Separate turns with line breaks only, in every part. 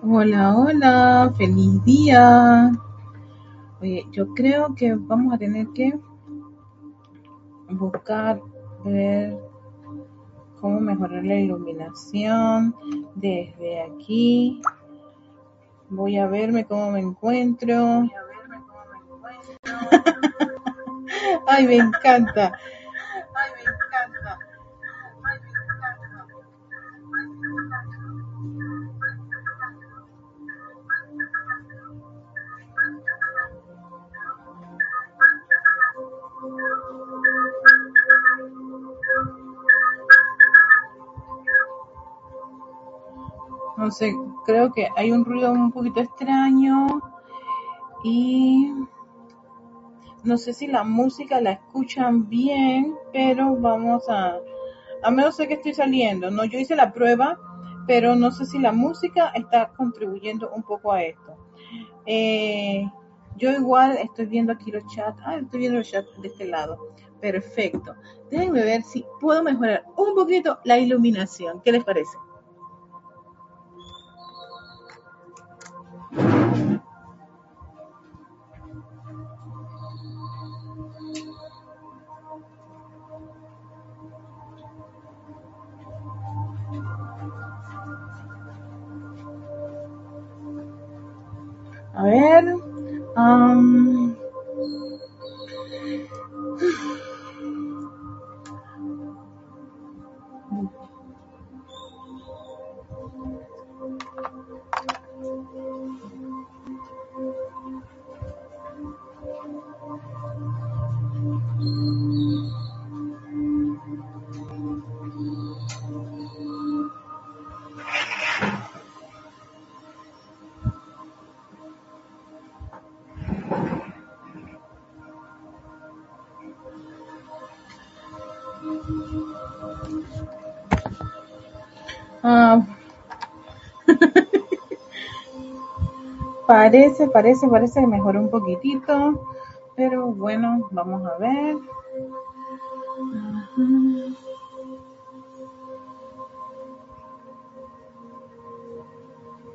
Hola, hola, feliz día. Oye, yo creo que vamos a tener que buscar, ver cómo mejorar la iluminación desde aquí. Voy a verme cómo me encuentro. Ay, me encanta. No sé, creo que hay un ruido un poquito extraño y no sé si la música la escuchan bien, pero vamos a, a menos sé que estoy saliendo, no, yo hice la prueba, pero no sé si la música está contribuyendo un poco a esto. Eh, yo igual estoy viendo aquí los chats, ah, estoy viendo los chats de este lado. Perfecto. Déjenme ver si puedo mejorar un poquito la iluminación. ¿Qué les parece? A ver. Um, parece, parece, parece que mejoró un poquitito, pero bueno, vamos a ver.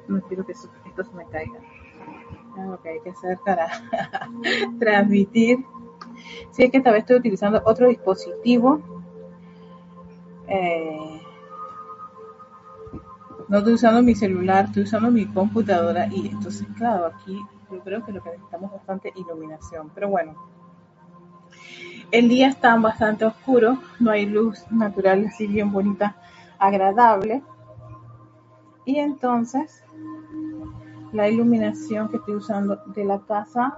No quiero que eso- esto se me caiga. Es lo que hay que hacer para transmitir. Si es que esta vez estoy utilizando otro dispositivo. eh, no estoy usando mi celular, estoy usando mi computadora y entonces, claro, aquí yo creo que lo que necesitamos es bastante iluminación. Pero bueno, el día está bastante oscuro, no hay luz natural así bien bonita, agradable. Y entonces la iluminación que estoy usando de la casa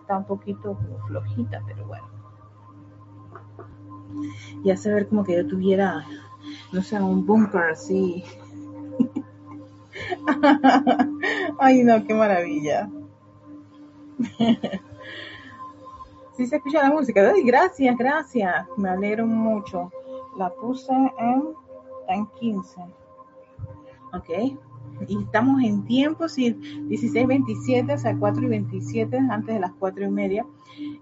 está un poquito flojita, pero bueno. Y hace ver como que yo tuviera, no sé, un búnker así. Ay, no, qué maravilla. Sí se escucha la música. Gracias, gracias. Me alegro mucho. La puse en, en 15. Ok. Y estamos en tiempo, sí, 16.27, o sea, 4 y 27, antes de las 4 y media.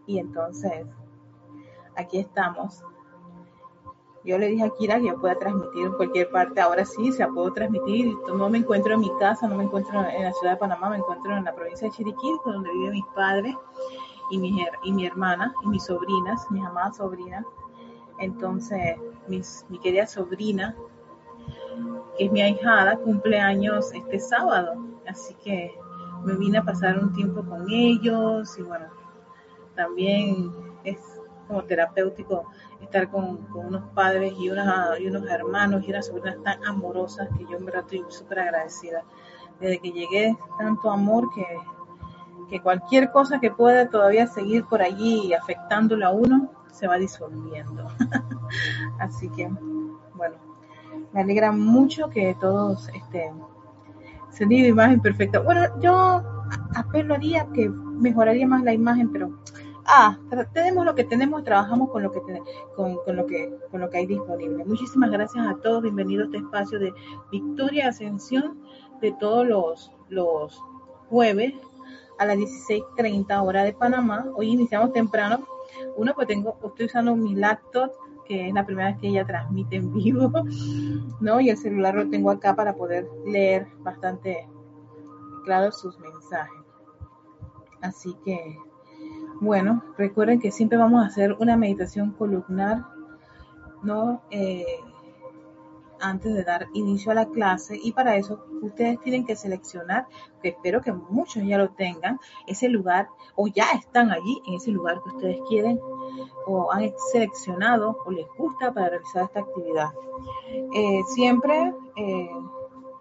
Y entonces, aquí estamos. Yo le dije a Kira que yo pueda transmitir en cualquier parte. Ahora sí, se la puedo transmitir. No me encuentro en mi casa, no me encuentro en la ciudad de Panamá, me encuentro en la provincia de Chiriquí, donde viven mis padres y mi, y mi hermana y mis sobrinas, mis amadas sobrinas. Entonces, mis, mi querida sobrina, que es mi ahijada, cumple años este sábado. Así que me vine a pasar un tiempo con ellos y bueno, también es como terapéutico estar con, unos padres y, unas, y unos hermanos y unas sobrinas tan amorosas que yo en verdad estoy súper agradecida. Desde que llegué, tanto amor que, que cualquier cosa que pueda todavía seguir por allí afectándolo a uno se va disolviendo. Así que, bueno, me alegra mucho que todos este, se imagen perfecta. Bueno, yo apelaría que mejoraría más la imagen, pero ah, tra- tenemos lo que tenemos, trabajamos con lo que ten- con, con lo que con lo que hay disponible. Muchísimas gracias a todos, bienvenidos a este espacio de Victoria Ascensión de todos los los jueves a las 16:30 hora de Panamá. Hoy iniciamos temprano. Uno, pues tengo, estoy usando mi laptop, que es la primera vez que ella transmite en vivo, ¿no? Y el celular lo tengo acá para poder leer bastante claros sus mensajes. Así que, bueno, recuerden que siempre vamos a hacer una meditación columnar, ¿no? Eh, antes de dar inicio a la clase y para eso ustedes tienen que seleccionar, que espero que muchos ya lo tengan, ese lugar o ya están allí en ese lugar que ustedes quieren o han seleccionado o les gusta para realizar esta actividad. Eh, siempre eh,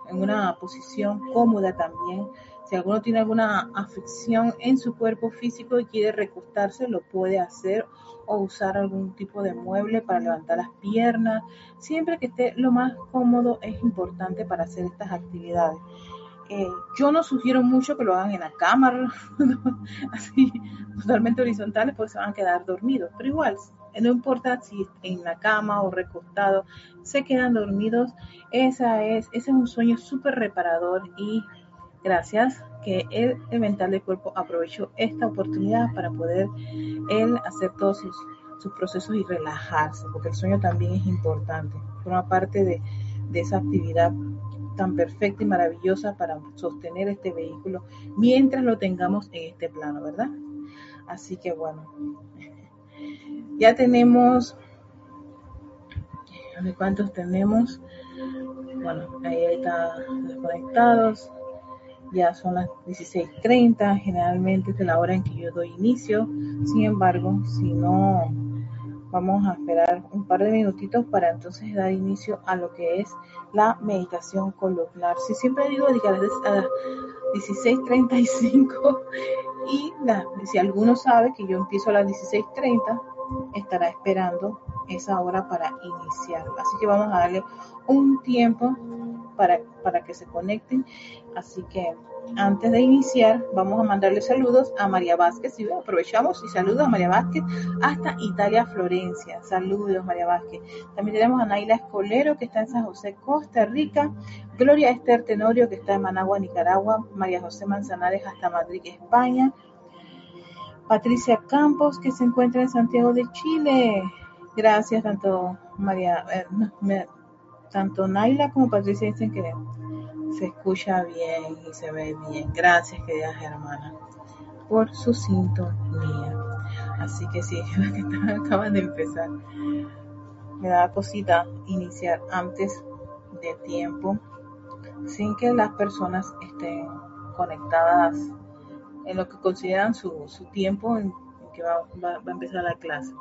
en una posición cómoda también. Si alguno tiene alguna afección en su cuerpo físico y quiere recostarse, lo puede hacer o usar algún tipo de mueble para levantar las piernas. Siempre que esté lo más cómodo es importante para hacer estas actividades. Eh, yo no sugiero mucho que lo hagan en la cámara, así totalmente horizontales, porque se van a quedar dormidos. Pero igual, no importa si en la cama o recostado, se quedan dormidos. Esa es, ese es un sueño súper reparador y gracias que el, mental del cuerpo aprovechó esta oportunidad para poder él hacer todos sus, procesos y relajarse, porque el sueño también es importante, forma parte de, de esa actividad tan perfecta y maravillosa para sostener este vehículo mientras lo tengamos en este plano, ¿verdad? Así que bueno, ya tenemos, ¿de cuántos tenemos? Bueno, ahí está desconectados ya son las 16.30, generalmente es la hora en que yo doy inicio, sin embargo, si no, vamos a esperar un par de minutitos para entonces dar inicio a lo que es la meditación columnar. Si siempre digo a las 16.35 y si alguno sabe que yo empiezo a las 16.30, estará esperando esa hora para iniciar. Así que vamos a darle un tiempo para, para que se conecten. Así que antes de iniciar, vamos a mandarle saludos a María Vázquez. Y aprovechamos y saludos a María Vázquez hasta Italia, Florencia. Saludos, María Vázquez. También tenemos a Naila Escolero, que está en San José, Costa Rica. Gloria Esther Tenorio, que está en Managua, Nicaragua. María José Manzanares hasta Madrid, España. Patricia Campos, que se encuentra en Santiago de Chile. Gracias, tanto María, eh, tanto Naila como Patricia dicen que se escucha bien y se ve bien. Gracias, queridas hermanas, por su sintonía. Así que sí, que acaban de empezar. Me da cosita iniciar antes de tiempo, sin que las personas estén conectadas en lo que consideran su, su tiempo en que va, va, a empezar la clase.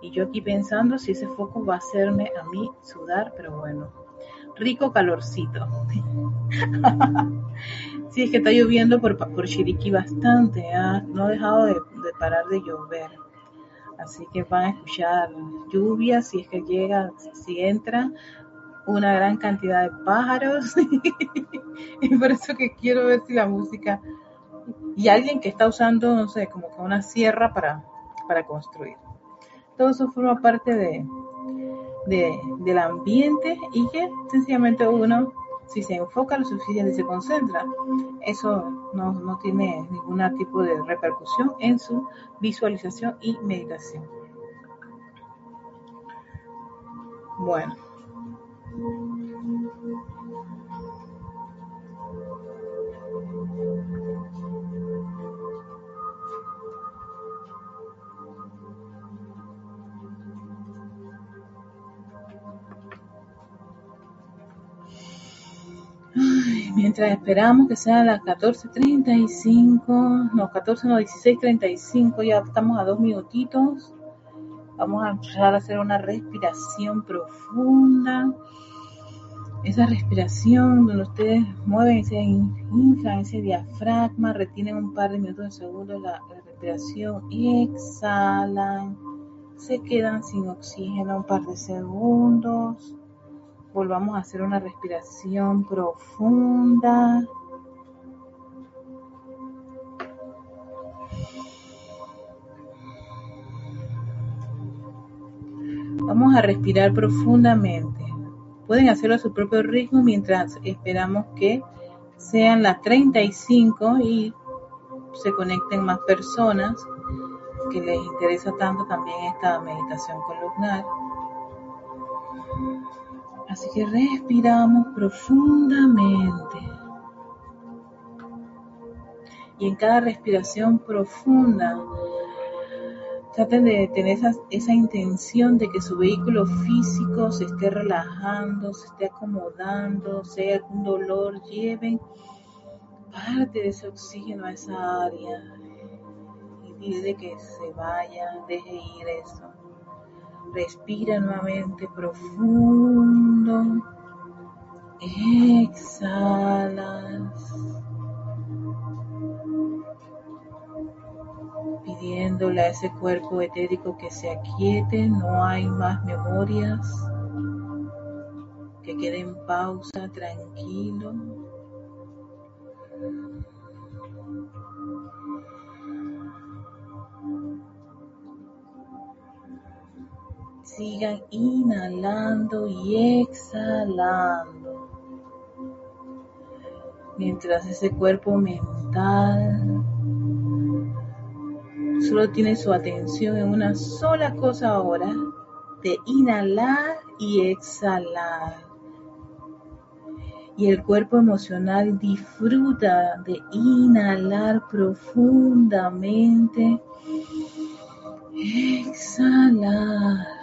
Y yo aquí pensando si ese foco va a hacerme a mí sudar, pero bueno, rico calorcito. sí, es que está lloviendo por, por Chiriquí bastante, ¿ah? no ha dejado de, parar de llover. Así que van a escuchar lluvia, si es que llega, si entra, una gran cantidad de pájaros. y por eso que quiero ver si la música y alguien que está usando, no sé, como que una sierra para, para construir. Todo eso forma parte de, del ambiente y que sencillamente uno, si se enfoca lo suficiente y se concentra, eso no, no tiene ningún tipo de repercusión en su visualización y meditación. Bueno. Mientras esperamos que sea las 14.35, no, 14, no, 16.35, ya estamos a dos minutitos. Vamos a empezar a hacer una respiración profunda. Esa respiración donde ustedes mueven ese inflan ese diafragma, retienen un par de minutos de segundo la, la respiración exhalan. Se quedan sin oxígeno un par de segundos Volvamos a hacer una respiración profunda. Vamos a respirar profundamente. Pueden hacerlo a su propio ritmo mientras esperamos que sean las 35 y se conecten más personas que les interesa tanto también esta meditación columnar. Así que respiramos profundamente. Y en cada respiración profunda, traten de tener esa, esa, intención de que su vehículo físico se esté relajando, se esté acomodando, sea algún dolor, lleven parte de ese oxígeno a esa área y pide que se vaya, deje ir eso. Respira nuevamente profundo. Exhalas. Pidiéndole a ese cuerpo etérico que se aquiete, no hay más memorias, que quede en pausa, tranquilo. Sigan inhalando y exhalando. Mientras ese cuerpo mental solo tiene su atención en una sola cosa ahora, de inhalar y exhalar. Y el cuerpo emocional disfruta de inhalar profundamente, exhalar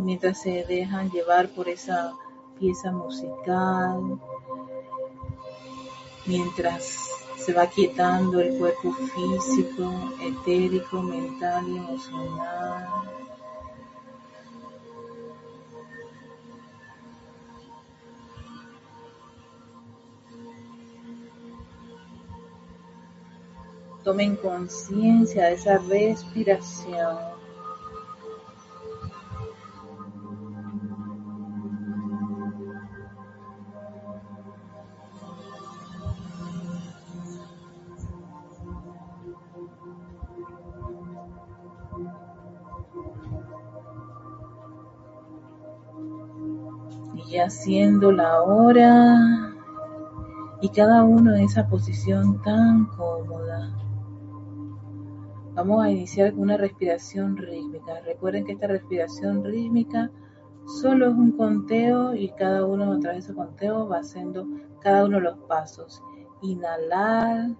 mientras se dejan llevar por esa pieza musical, mientras se va quietando el cuerpo físico, etérico, mental y emocional. Tomen conciencia de esa respiración. Haciendo la hora y cada uno en esa posición tan cómoda. Vamos a iniciar con una respiración rítmica. Recuerden que esta respiración rítmica solo es un conteo y cada uno a través de ese conteo va haciendo cada uno de los pasos. Inhalar,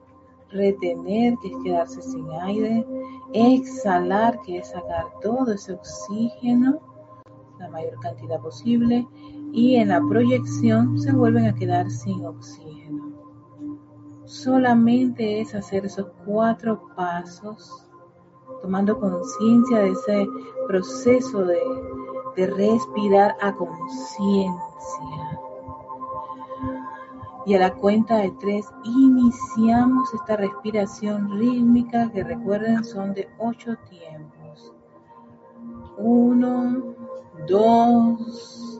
retener, que es quedarse sin aire, exhalar, que es sacar todo ese oxígeno, la mayor cantidad posible, y en la proyección se vuelven a quedar sin oxígeno. Solamente es hacer esos cuatro pasos, tomando conciencia de ese proceso de, de respirar a conciencia. Y a la cuenta de tres iniciamos esta respiración rítmica que recuerden son de ocho tiempos. Uno, dos,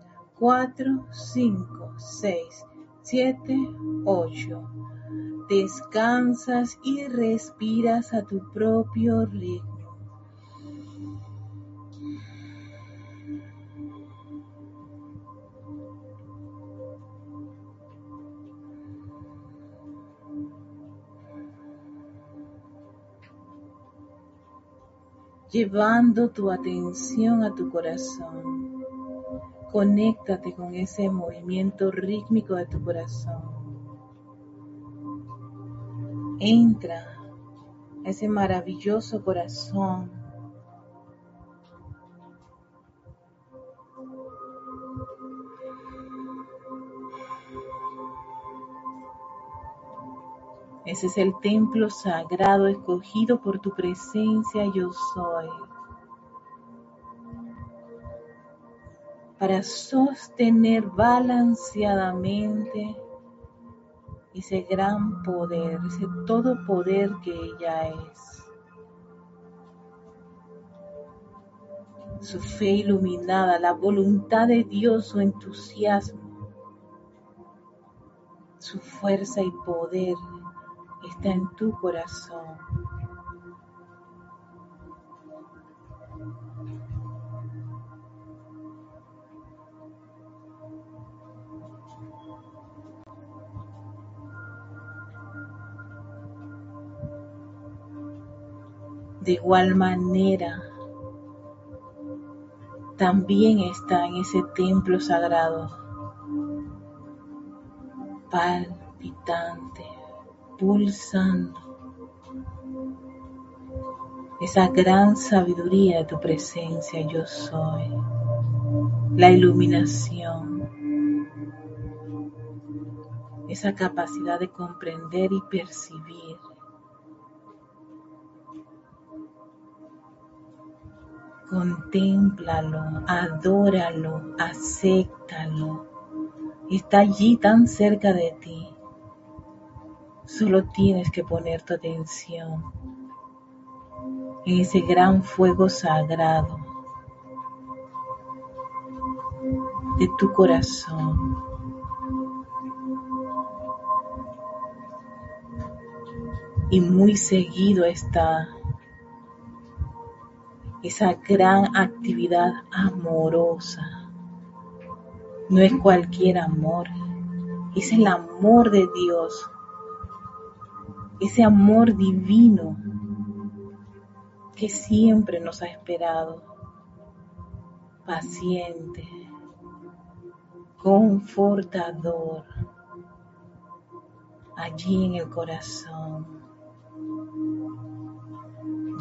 4, 5, 6, 7, 8. Descansas y respiras a tu propio ritmo. llevando tu atención a tu corazón. Conéctate con ese movimiento rítmico de tu corazón. Entra a ese maravilloso corazón. Ese es el templo sagrado escogido por tu presencia yo soy. Para sostener balanceadamente ese gran poder, ese todo poder que ella es. Su fe iluminada, la voluntad de Dios, su entusiasmo, su fuerza y poder está en tu corazón. De igual manera, también está en ese templo sagrado, palpitante, pulsando. Esa gran sabiduría de tu presencia yo soy, la iluminación, esa capacidad de comprender y percibir. Contémplalo, adóralo, acéptalo. Está allí tan cerca de ti. Solo tienes que poner tu atención en ese gran fuego sagrado de tu corazón. Y muy seguido está esa gran actividad amorosa. No es cualquier amor, es el amor de Dios ese amor divino que siempre nos ha esperado, paciente, confortador, allí en el corazón,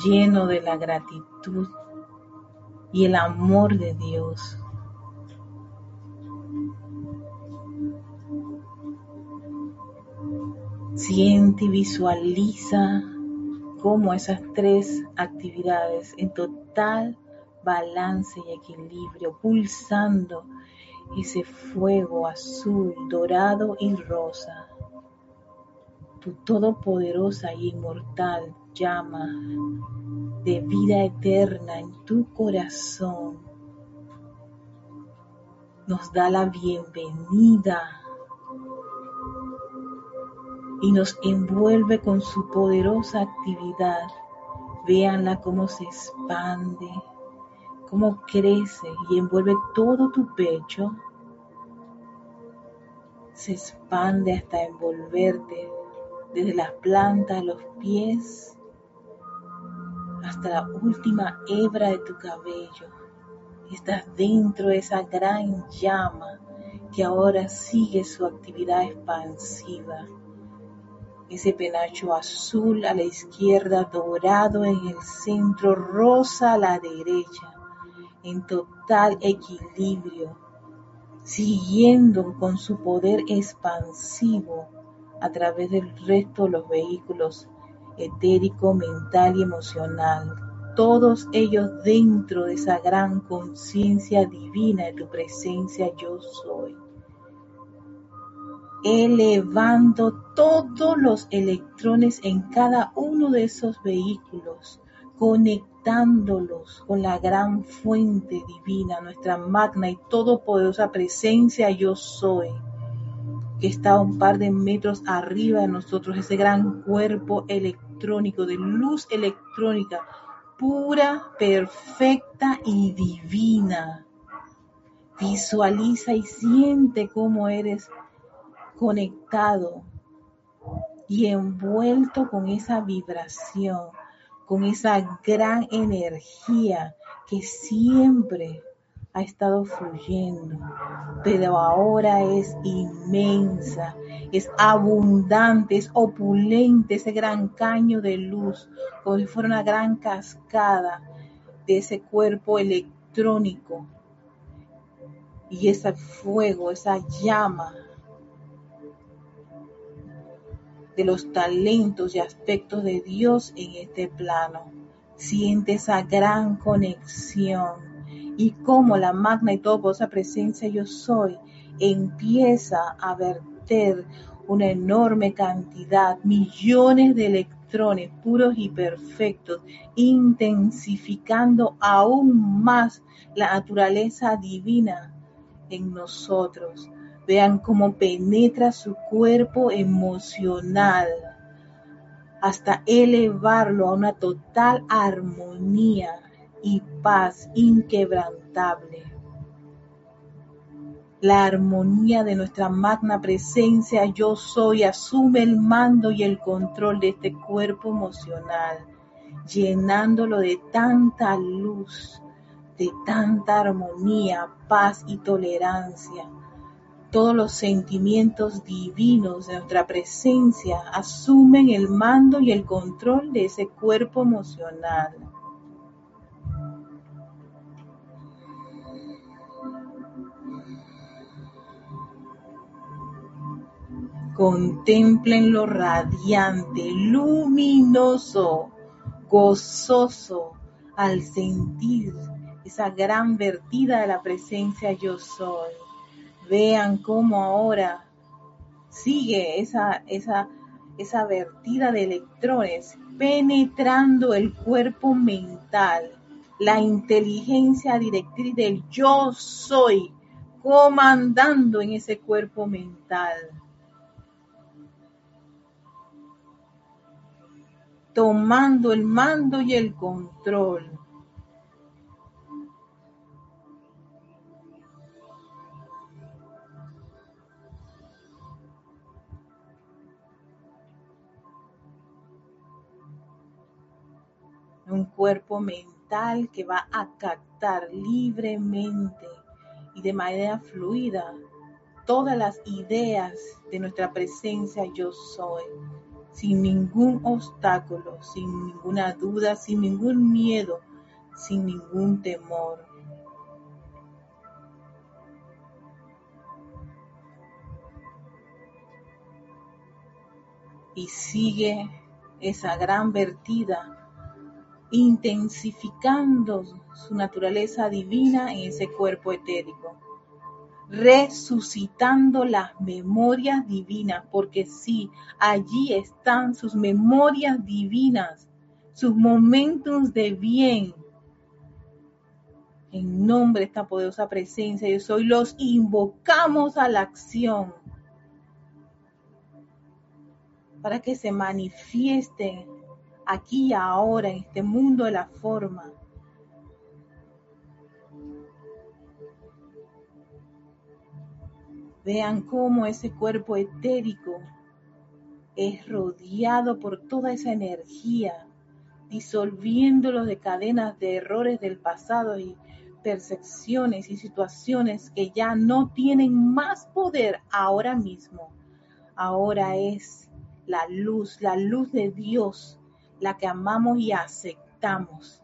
lleno de la gratitud y el amor de Dios Siente y visualiza cómo esas tres actividades en total balance y equilibrio, pulsando ese fuego azul, dorado y rosa. Tu todopoderosa y inmortal llama de vida eterna en tu corazón nos da la bienvenida y nos envuelve con su poderosa actividad. Véanla cómo se expande, cómo crece y envuelve todo tu pecho. Se expande hasta envolverte desde las plantas de los pies hasta la última hebra de tu cabello. Estás dentro de esa gran llama que ahora sigue su actividad expansiva ese penacho azul a la izquierda, dorado en el centro, rosa a la derecha, en total equilibrio, siguiendo con su poder expansivo a través del resto de los vehículos etérico, mental y emocional, todos ellos dentro de esa gran conciencia divina de tu presencia yo soy. elevando todos los electrones en cada uno de esos vehículos, conectándolos con la gran fuente divina, nuestra magna y todopoderosa presencia yo soy, que está un par de metros arriba de nosotros, ese gran cuerpo electrónico, de luz electrónica, pura, perfecta y divina. Visualiza y siente cómo eres conectado y envuelto con esa vibración, con esa gran energía que siempre ha estado fluyendo, pero ahora es inmensa, es abundante, es opulente, ese gran caño de luz, como si fuera una gran cascada de ese cuerpo electrónico y ese fuego, esa llama de los talentos y aspectos de Dios en este plano. Siente esa gran conexión y cómo la magna y todopoderosa presencia yo soy empieza a verter una enorme cantidad, millones de electrones puros y perfectos, intensificando aún más la naturaleza divina en nosotros. Vean cómo penetra su cuerpo emocional hasta elevarlo a una total armonía y paz inquebrantable. La armonía de nuestra magna presencia yo soy asume el mando y el control de este cuerpo emocional, llenándolo de tanta luz, de tanta armonía, paz y tolerancia todos los sentimientos divinos de nuestra presencia asumen el mando y el control de ese cuerpo emocional. Contemplen lo radiante, luminoso, gozoso al sentir esa gran vertida de la presencia yo soy. Vean cómo ahora sigue esa, esa, esa vertida de electrones penetrando el cuerpo mental, la inteligencia directriz del yo soy, comandando en ese cuerpo mental. Tomando el mando y el control. un cuerpo mental que va a captar libremente y de manera fluida todas las ideas de nuestra presencia yo soy, sin ningún obstáculo, sin ninguna duda, sin ningún miedo, sin ningún temor. Y sigue esa gran vertida intensificando su naturaleza divina en ese cuerpo etérico, resucitando las memorias divinas, porque sí, allí están sus memorias divinas, sus momentos de bien. En nombre de esta poderosa presencia, yo soy, los invocamos a la acción para que se manifiesten aquí y ahora, en este mundo de la forma. Vean cómo ese cuerpo etérico es rodeado por toda esa energía, disolviéndolo de cadenas de errores del pasado y percepciones y situaciones que ya no tienen más poder ahora mismo. Ahora es la luz, la luz de Dios la que amamos y aceptamos.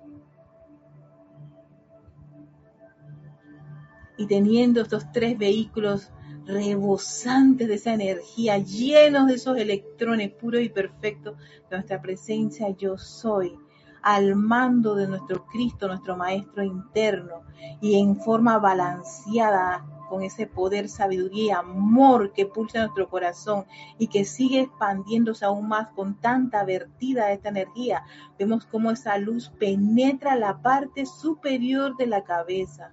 Y teniendo estos tres vehículos rebosantes de esa energía, llenos de esos electrones puros y perfectos de nuestra presencia, yo soy, al mando de nuestro Cristo, nuestro Maestro interno, y en forma balanceada, con ese poder, sabiduría y amor que pulsa nuestro corazón y que sigue expandiéndose aún más con tanta vertida de esta energía. Vemos cómo esa luz penetra la parte superior de la cabeza,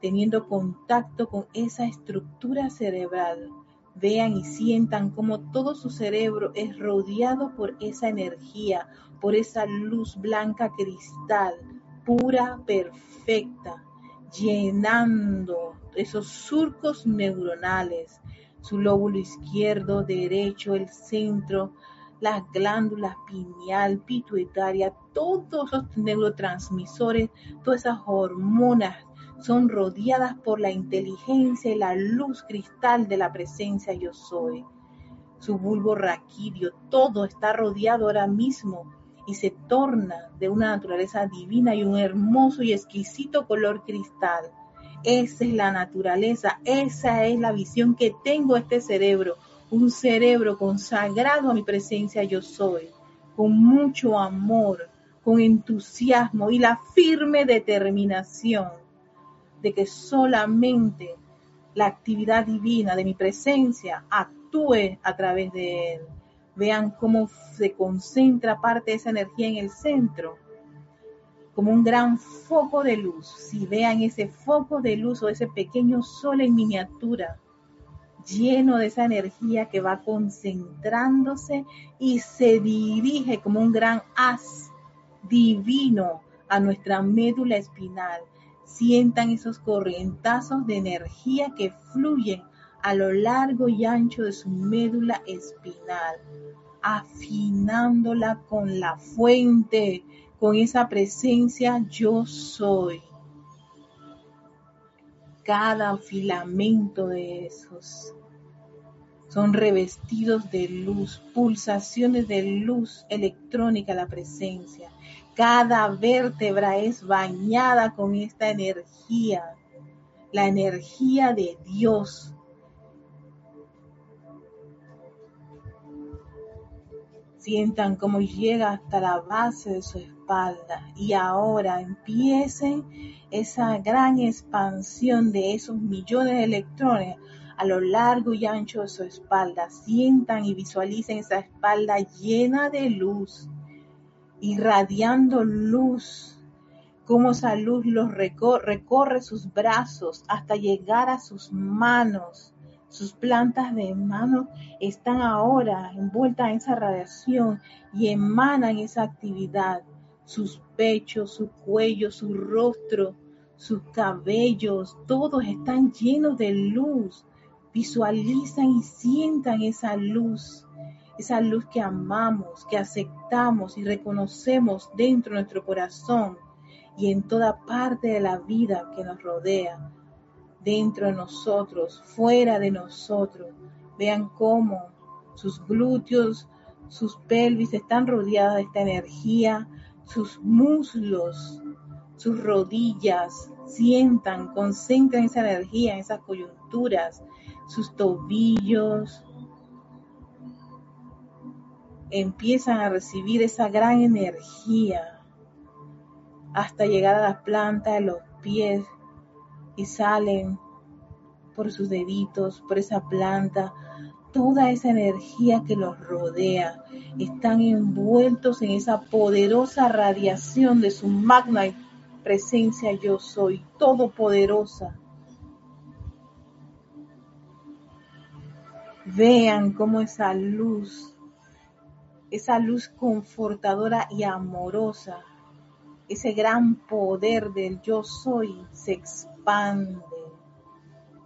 teniendo contacto con esa estructura cerebral. Vean y sientan cómo todo su cerebro es rodeado por esa energía, por esa luz blanca cristal, pura, perfecta, llenando esos surcos neuronales, su lóbulo izquierdo, derecho, el centro, las glándulas pineal, pituitaria, todos los neurotransmisores, todas esas hormonas son rodeadas por la inteligencia y la luz cristal de la presencia yo soy. Su bulbo raquídeo, todo está rodeado ahora mismo y se torna de una naturaleza divina y un hermoso y exquisito color cristal. Esa es la naturaleza, esa es la visión que tengo este cerebro, un cerebro consagrado a mi presencia yo soy, con mucho amor, con entusiasmo y la firme determinación de que solamente la actividad divina de mi presencia actúe a través de él. Vean cómo se concentra parte de esa energía en el centro, como un gran foco de luz. Si vean ese foco de luz o ese pequeño sol en miniatura, lleno de esa energía que va concentrándose y se dirige como un gran haz divino a nuestra médula espinal Sientan esos corrientazos de energía que fluyen a lo largo y ancho de su médula espinal, afinándola con la fuente, con esa presencia yo soy. Cada filamento de esos son revestidos de luz, pulsaciones de luz electrónica la presencia. Cada vértebra es bañada con esta energía, la energía de Dios. Sientan cómo llega hasta la base de su espalda y ahora empiecen esa gran expansión de esos millones de electrones a lo largo y ancho de su espalda. Sientan y visualicen esa espalda llena de luz irradiando luz, como esa luz los recorre, sus brazos hasta llegar a sus manos. Sus plantas de manos están ahora envueltas en esa radiación y emanan esa actividad. Sus pechos, su cuello, su rostro, sus cabellos, todos están llenos de luz. Visualizan y sientan esa luz esa luz que amamos, que aceptamos y reconocemos dentro de nuestro corazón y en toda parte de la vida que nos rodea, dentro de nosotros, fuera de nosotros. Vean cómo sus glúteos, sus pelvis están rodeadas de esta energía, sus muslos, sus rodillas, sientan, concentran esa energía en esas coyunturas, sus tobillos, empiezan a recibir esa gran energía hasta llegar a la planta de los pies y salen por sus deditos, por esa planta, toda esa energía que los rodea. Están envueltos en esa poderosa radiación de su magna presencia yo soy, todopoderosa. Vean cómo esa luz esa luz confortadora y amorosa, ese gran poder del yo soy se expande,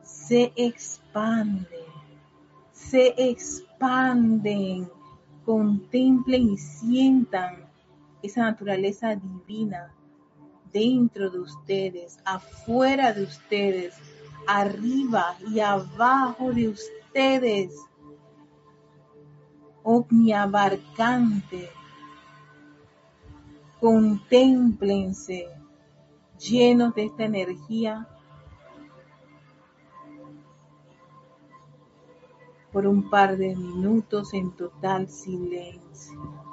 se expande, se expanden, contemplen y sientan esa naturaleza divina dentro de ustedes, afuera de ustedes, arriba y abajo de ustedes omniabarcante. Contémplense llenos de esta energía por un par de minutos en total silencio.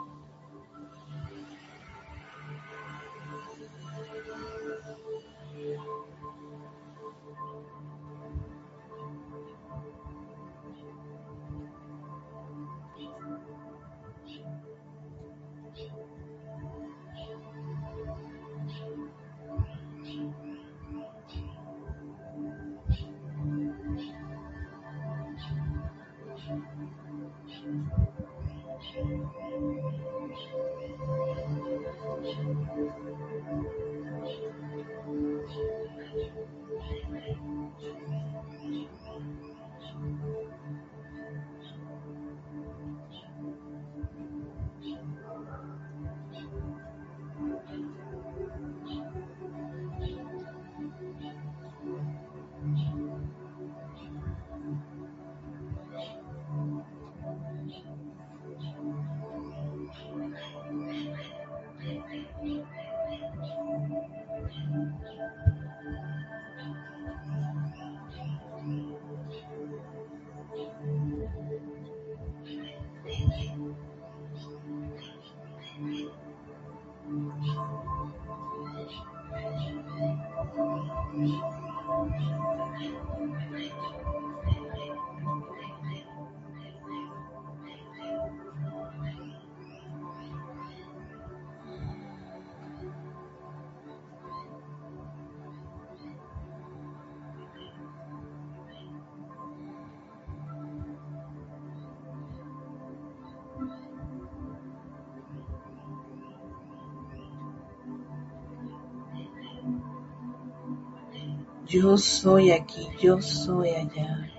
Yo soy aquí, yo soy allá.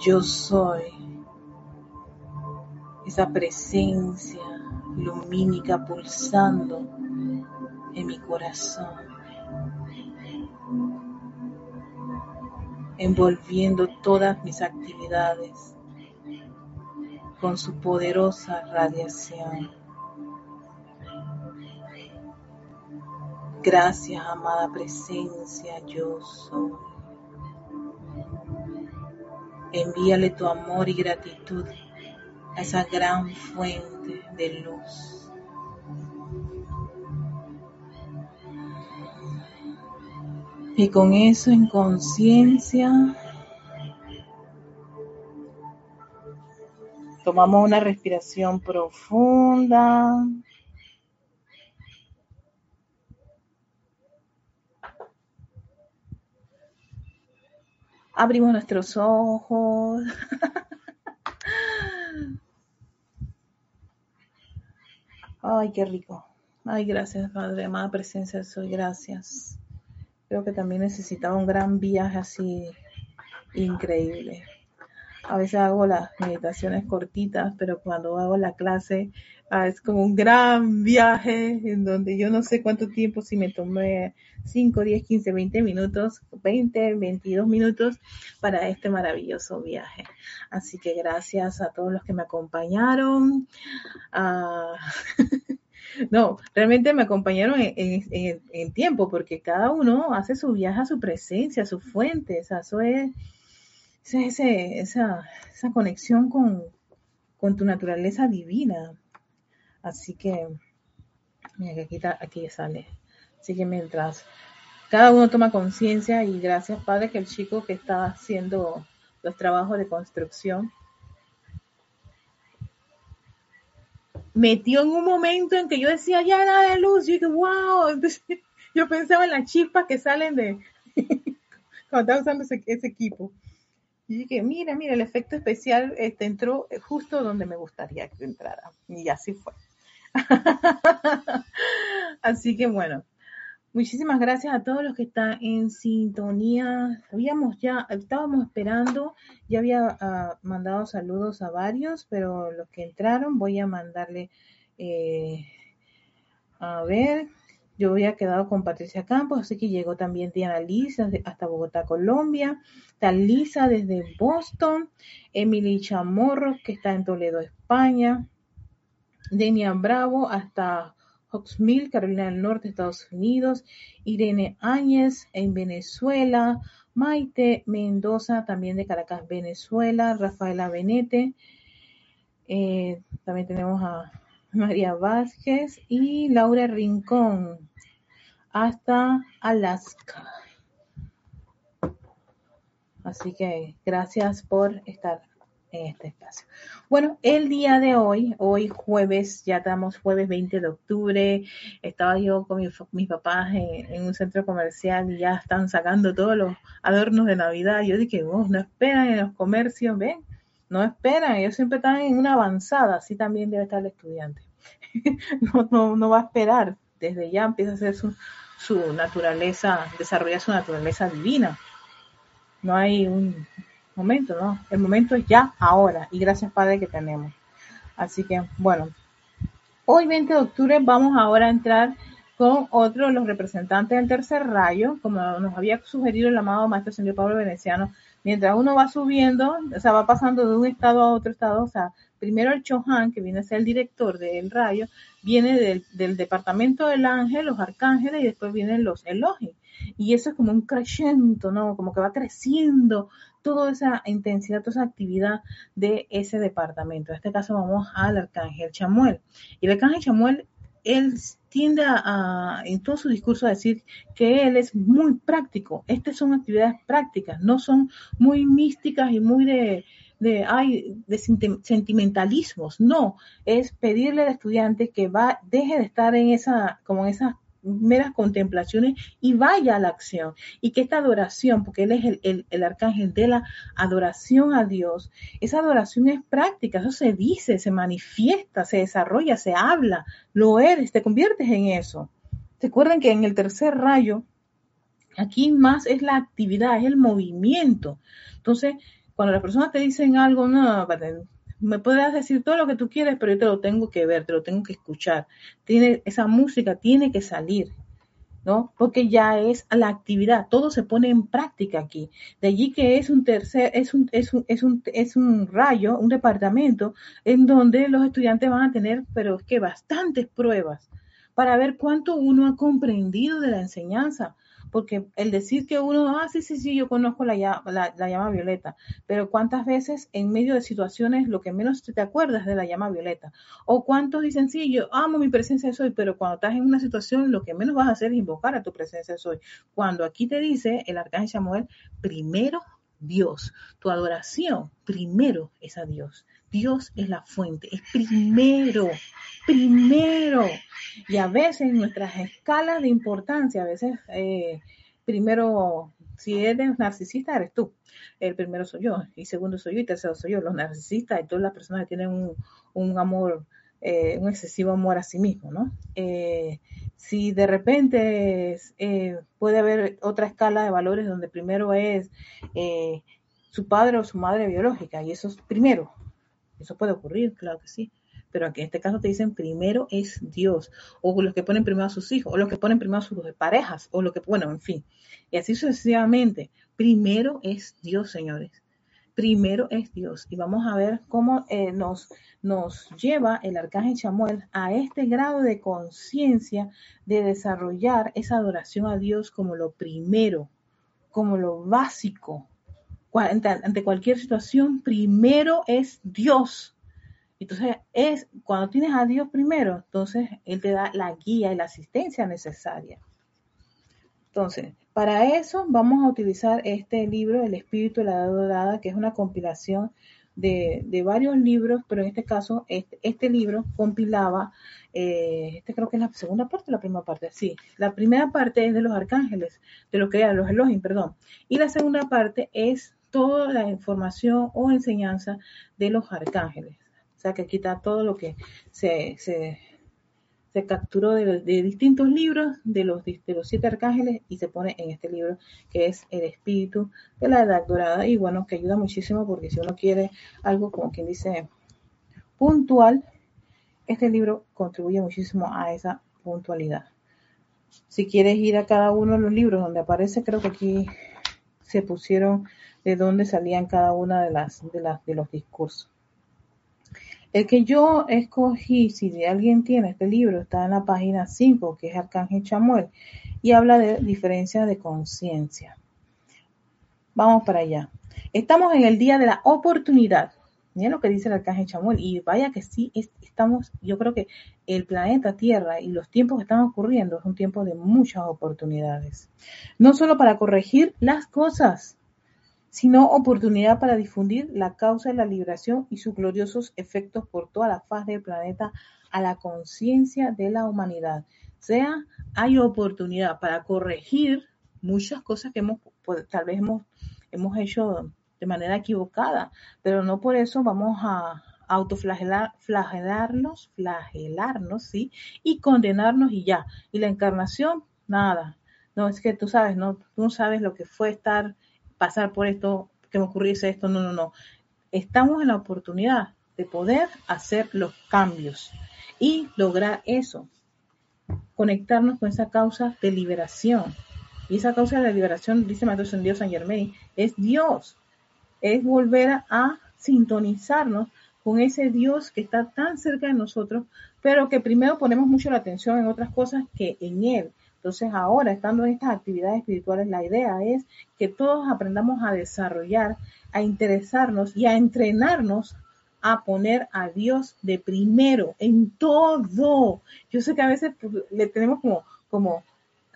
Yo soy esa presencia lumínica pulsando en mi corazón, envolviendo todas mis actividades con su poderosa radiación. Gracias, amada presencia, yo soy. Envíale tu amor y gratitud a esa gran fuente de luz. Y con eso en conciencia, tomamos una respiración profunda. Abrimos nuestros ojos. Ay, qué rico. Ay, gracias, Padre, amada presencia, soy gracias. Creo que también necesitaba un gran viaje así increíble. A veces hago las meditaciones cortitas, pero cuando hago la clase ah, es como un gran viaje en donde yo no sé cuánto tiempo, si me tomé 5, 10, 15, 20 minutos, 20, 22 minutos para este maravilloso viaje. Así que gracias a todos los que me acompañaron. Ah, no, realmente me acompañaron en, tiempo porque cada uno hace su viaje a su presencia, a su fuente. Eso es ese, esa, esa conexión con, con, tu naturaleza divina. Así que, mira que aquí, aquí sale. Así que mientras cada uno toma conciencia y gracias Padre que el chico que está haciendo los trabajos de construcción metió en un momento en que yo decía ya nada de luz, yo dije wow, yo pensaba en las chispas que salen de cuando estaba usando ese equipo. Y dije, mira, mira, el efecto especial este, entró justo donde me gustaría que entrara. Y así fue. así que bueno, muchísimas gracias a todos los que están en sintonía. Habíamos ya, estábamos esperando, ya había uh, mandado saludos a varios, pero los que entraron voy a mandarle, eh, a ver, yo había quedado con Patricia Campos, así que llegó también Diana Lisa hasta Bogotá, Colombia. Talisa desde Boston. Emily Chamorro, que está en Toledo, España. Denia Bravo hasta Hawksmill, Carolina del Norte, Estados Unidos. Irene Áñez en Venezuela. Maite Mendoza, también de Caracas, Venezuela. Rafaela Benete. Eh, también tenemos a María Vázquez y Laura Rincón hasta Alaska. Así que gracias por estar en este espacio. Bueno, el día de hoy, hoy jueves, ya estamos jueves 20 de octubre, estaba yo con mis papás en, un centro comercial y ya están sacando todos los adornos de Navidad. Yo dije, oh, no esperan en los comercios, ven, no esperan, ellos siempre están en una avanzada, así también debe estar el estudiante. no, no, no va a esperar, desde ya empieza a hacer su, su naturaleza, desarrolla su naturaleza divina. No hay un momento, ¿no? El momento es ya ahora y gracias Padre que tenemos. Así que, bueno, hoy 20 de octubre vamos ahora a entrar con otro de los representantes del tercer rayo, como nos había sugerido el amado Maestro Señor Pablo Veneciano, mientras uno va subiendo, o sea, va pasando de un estado a otro estado, o sea, primero el Chohan, que viene a ser el director del rayo, viene del, departamento del ángel, los arcángeles, y después vienen los elogios. Y eso es como un crecimiento, ¿no? Como que va creciendo toda esa intensidad, toda esa actividad de ese departamento. En este caso vamos al arcángel Chamuel. Y el arcángel Chamuel, él tiende a, en todo su discurso a decir que él es muy práctico. Estas son actividades prácticas, no son muy místicas y muy de, de, ay, de sentimentalismos. No, es pedirle al estudiante que va, deje de estar en esa, como en esas meras contemplaciones y vaya a la acción. Y que esta adoración, porque Él es el, el, arcángel de la adoración a Dios, esa adoración es práctica, eso se dice, se manifiesta, se desarrolla, se habla, lo eres, te conviertes en eso. Recuerden que en el tercer rayo, aquí más es la actividad, es el movimiento. Entonces, cuando las personas te dicen algo, no, me puedes decir todo lo que tú quieres, pero yo te lo tengo que ver, te lo tengo que escuchar. Tiene, esa música tiene que salir, ¿no? Porque ya es la actividad, todo se pone en práctica aquí. De allí que es un tercer, es un, es un, es un, es un rayo, un departamento en donde los estudiantes van a tener, pero es que bastantes pruebas para ver cuánto uno ha comprendido de la enseñanza porque el decir que uno, ah, sí, sí, sí, yo conozco la, llama violeta, pero cuántas veces en medio de situaciones lo que menos te acuerdas de la llama violeta, o cuántos dicen, sí, yo amo mi presencia de soy, pero cuando estás en una situación lo que menos vas a hacer es invocar a tu presencia de soy. Cuando aquí te dice el arcángel Samuel, primero Dios, tu adoración primero es a Dios. Dios es la fuente, es primero, primero. Y a veces en nuestras escalas de importancia, a veces eh, primero, si eres narcisista, eres tú. El primero soy yo, y segundo soy yo, y tercero soy yo. Los narcisistas y todas las personas que tienen un, amor, eh, un excesivo amor a sí mismo, ¿no? Eh, si de repente puede haber otra escala de valores donde primero es su padre o su madre biológica, y eso es primero, eso puede ocurrir, claro que sí. Pero aquí en este caso te dicen primero es Dios, o los que ponen primero a sus hijos, o los que ponen primero a sus parejas, o lo que, bueno, en fin. Y así sucesivamente. Primero es Dios, señores. Primero es Dios. Y vamos a ver cómo eh, nos, nos lleva el arcángel Chamuel a este grado de conciencia de desarrollar esa adoración a Dios como lo primero, como lo básico, ante cualquier situación, primero es Dios. Entonces, es cuando tienes a Dios primero, entonces Él te da la guía y la asistencia necesaria. Entonces, para eso vamos a utilizar este libro, El Espíritu de la Edad Dorada, que es una compilación de, varios libros, pero en este caso, este, este libro compilaba, eh, este creo que es la segunda parte o la primera parte, sí, la primera parte es de los arcángeles, de lo que eran los Elohim, perdón, y la segunda parte es toda la información o enseñanza de los arcángeles. O sea que quita todo lo que se, capturó de, distintos libros de los, de los siete arcángeles y se pone en este libro que es el espíritu de la edad dorada y bueno, que ayuda muchísimo porque si uno quiere algo como quien dice puntual, este libro contribuye muchísimo a esa puntualidad. Si quieres ir a cada uno de los libros donde aparece, creo que aquí se pusieron de dónde salían cada una de las de las de los discursos. El que yo escogí, si alguien tiene este libro, está en la página 5, que es Arcángel Chamuel, y habla de diferencia de conciencia. Vamos para allá. Estamos en el día de la oportunidad. Miren lo que dice el Arcángel Chamuel. Y vaya que sí, estamos, yo creo que el planeta Tierra y los tiempos que están ocurriendo es un tiempo de muchas oportunidades. No solo para corregir las cosas, sino oportunidad para difundir la causa de la liberación y sus gloriosos efectos por toda la faz del planeta a la conciencia de la humanidad. O sea, hay oportunidad para corregir muchas cosas que hemos, pues, tal vez hemos, hemos hecho de manera equivocada, pero no por eso vamos a autoflagelarnos, flagelarnos, ¿sí? Y condenarnos y ya. Y la encarnación, nada. No, es que tú sabes, no, tú no sabes lo que fue estar pasar por esto, que me ocurriese esto, no, no, no. Estamos en la oportunidad de poder hacer los cambios y lograr eso, conectarnos con esa causa de liberación. Y esa causa de liberación, dice en Dios San Germain, es Dios. Es volver a sintonizarnos con ese Dios que está tan cerca de nosotros, pero que primero ponemos mucho la atención en otras cosas que en Él. Entonces ahora, estando en estas actividades espirituales, la idea es que todos aprendamos a desarrollar, a interesarnos y a entrenarnos a poner a Dios de primero en todo. Yo sé que a veces pues, le tenemos como, como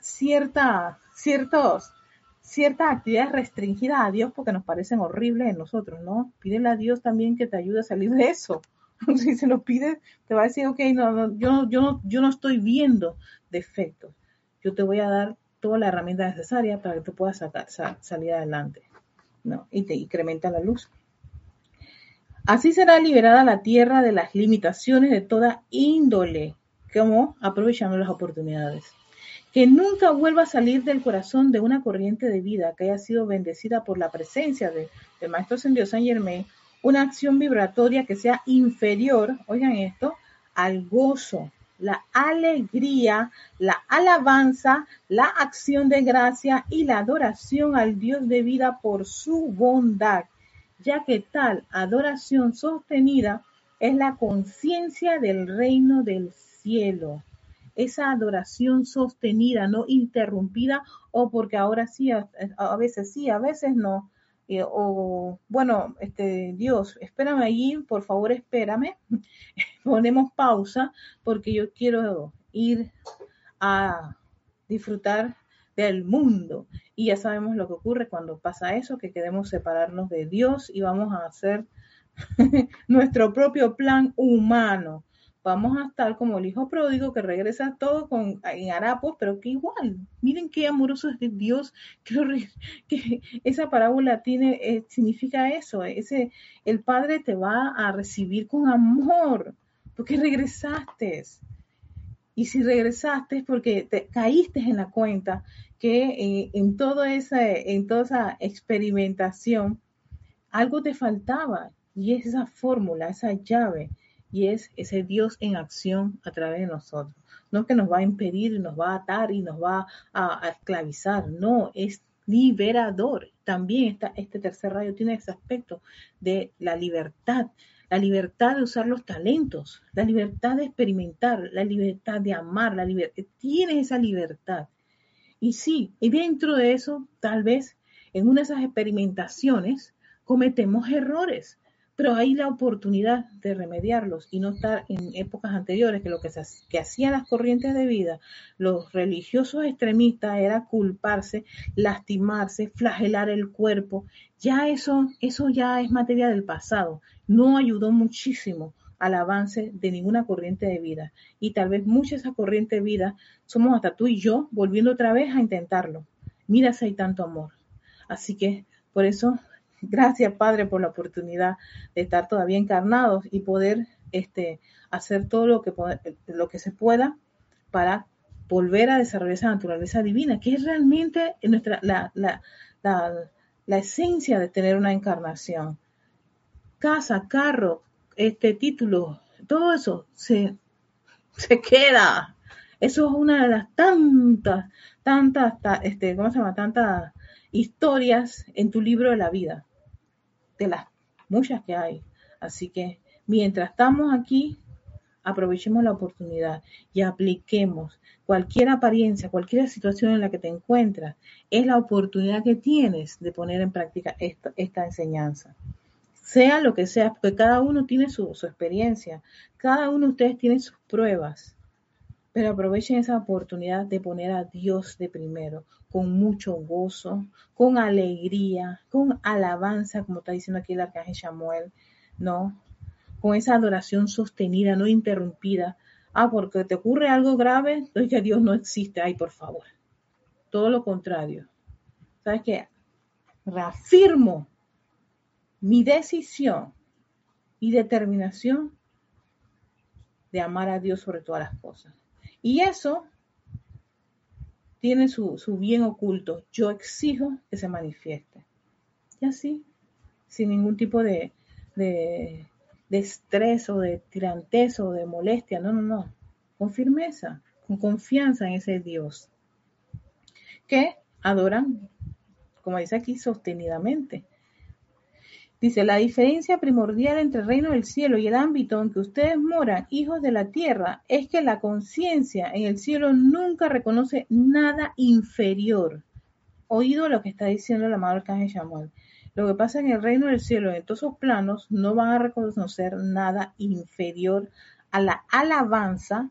cierta, ciertos, ciertas actividades restringidas a Dios porque nos parecen horribles en nosotros, ¿no? Pídele a Dios también que te ayude a salir de eso. si se lo pides, te va a decir, ok, no, no, yo, yo, yo no estoy viendo defectos yo te voy a dar toda la herramienta necesaria para que tú puedas sacar, salir adelante. ¿no? Y te incrementa la luz. Así será liberada la tierra de las limitaciones de toda índole, como aprovechando las oportunidades. Que nunca vuelva a salir del corazón de una corriente de vida que haya sido bendecida por la presencia de, del Maestro Ascendido San Germain, una acción vibratoria que sea inferior, oigan esto, al gozo, la alegría, la alabanza, la acción de gracia y la adoración al Dios de vida por su bondad, ya que tal adoración sostenida es la conciencia del reino del cielo. Esa adoración sostenida, no interrumpida, o porque ahora sí, a, veces sí, a veces no. Eh, o bueno, este Dios, espérame allí, por favor, espérame. Ponemos pausa porque yo quiero ir a disfrutar del mundo. Y ya sabemos lo que ocurre cuando pasa eso, que queremos separarnos de Dios y vamos a hacer nuestro propio plan humano. Vamos a estar como el hijo pródigo que regresa todo con, en harapos, pero que igual, miren qué amoroso es Dios, que, que esa parábola tiene, eh, significa eso, ese, el Padre te va a recibir con amor, porque regresaste. Y si regresaste es porque te caíste en la cuenta que eh, en, todo en toda esa experimentación algo te faltaba y es esa fórmula, esa llave y es ese Dios en acción a través de nosotros. No que nos va a impedir, nos va a atar y nos va a, esclavizar, no, es liberador. También está, este tercer rayo tiene ese aspecto de la libertad, la libertad de usar los talentos, la libertad de experimentar, la libertad de amar, la libertad, tienes esa libertad. Y sí, y dentro de eso, tal vez en una de esas experimentaciones cometemos errores, pero hay la oportunidad de remediarlos y no estar en épocas anteriores que lo que, que hacían las corrientes de vida, los religiosos extremistas era culparse, lastimarse, flagelar el cuerpo. Ya eso, eso ya es materia del pasado no ayudó muchísimo al avance de ninguna corriente de vida. Y tal vez mucha esa corriente de vida somos hasta tú y yo volviendo otra vez a intentarlo. Mira si hay tanto amor. Así que por eso, gracias Padre por la oportunidad de estar todavía encarnados y poder este, hacer todo lo que, lo que se pueda para volver a desarrollar esa naturaleza divina, que es realmente nuestra, la, la, la esencia de tener una encarnación casa, carro, este título, todo eso se, se queda. Eso es una de las tantas, tantas, este, ¿cómo se llama? Tantas historias en tu libro de la vida, de las muchas que hay. Así que mientras estamos aquí, aprovechemos la oportunidad y apliquemos cualquier apariencia, cualquier situación en la que te encuentras, es la oportunidad que tienes de poner en práctica esta enseñanza sea lo que sea, porque cada uno tiene su, experiencia, cada uno de ustedes tiene sus pruebas, pero aprovechen esa oportunidad de poner a Dios de primero, con mucho gozo, con alegría, con alabanza, como está diciendo aquí el arcángel Samuel, ¿no? Con esa adoración sostenida, no interrumpida. Ah, porque te ocurre algo grave, es que Dios no existe. Ay, por favor. Todo lo contrario. ¿Sabes qué? Reafirmo mi decisión y determinación de amar a Dios sobre todas las cosas. Y eso tiene su, bien oculto. Yo exijo que se manifieste. Y así, sin ningún tipo de, de, de estrés o de tirantez o de molestia. No, no, no. Con firmeza, con confianza en ese Dios. Que adoran, como dice aquí, sostenidamente. Dice, la diferencia primordial entre el reino del cielo y el ámbito en que ustedes moran, hijos de la tierra, es que la conciencia en el cielo nunca reconoce nada inferior. Oído lo que está diciendo el amado arcángel Samuel. Lo que pasa en el reino del cielo, en todos esos planos, no van a reconocer nada inferior a la alabanza,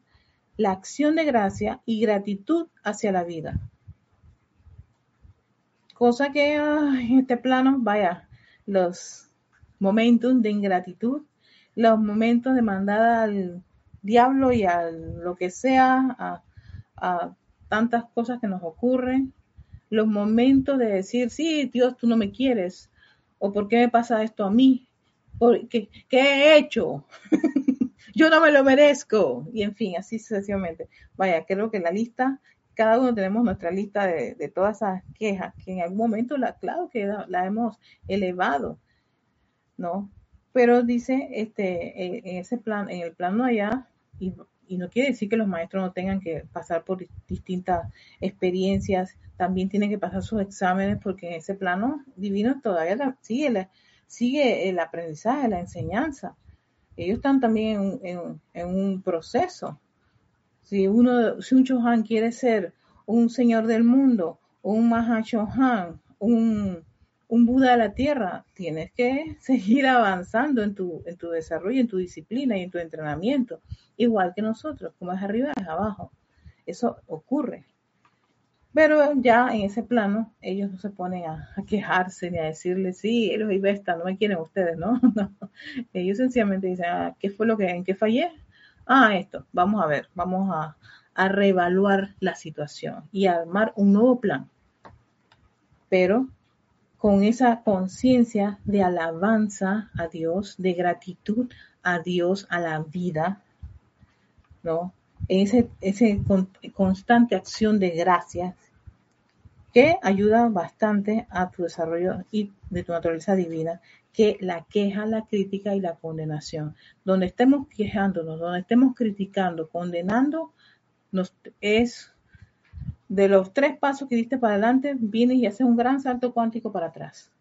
la acción de gracia y gratitud hacia la vida. Cosa que en este plano, vaya, los momentos de ingratitud, los momentos de mandar al diablo y a lo que sea a, tantas cosas que nos ocurren, los momentos de decir, sí, Dios, tú no me quieres, o por qué me pasa esto a mí, ¿Qué, ¿qué he hecho? Yo no me lo merezco. Y en fin, así sucesivamente. Vaya, creo que la lista, cada uno tenemos nuestra lista de, todas esas quejas, que en algún momento, la, claro que la, hemos elevado, ¿no? Pero dice, este, en ese plan, en el plano allá, y, no quiere decir que los maestros no tengan que pasar por distintas experiencias, también tienen que pasar sus exámenes, porque en ese plano divino todavía sigue sigue el aprendizaje, la enseñanza. Ellos están también en, un proceso. Si uno, si un Chohan quiere ser un señor del mundo, un Mahachohan, un, un Buda de la tierra, tienes que seguir avanzando en tu, en tu desarrollo, en tu disciplina y en tu entrenamiento. Igual que nosotros, como es arriba, es abajo. Eso ocurre. Pero ya en ese plano, ellos no se ponen a, quejarse ni a decirle, sí, los Vesta no me quieren ustedes, ¿no? Ellos sencillamente dicen, ah, ¿qué fue lo que, en qué fallé? Ah, esto, vamos a ver, vamos a, reevaluar la situación y armar un nuevo plan. Pero con esa conciencia de alabanza a Dios, de gratitud a Dios, a la vida, ¿no? ese constante acción de gracias que ayuda bastante a tu desarrollo y de tu naturaleza divina, que la queja, la crítica y la condenación. Donde estemos quejándonos, donde estemos criticando, condenando, nos, es de los tres pasos que diste para adelante, vienes y haces un gran salto cuántico para atrás.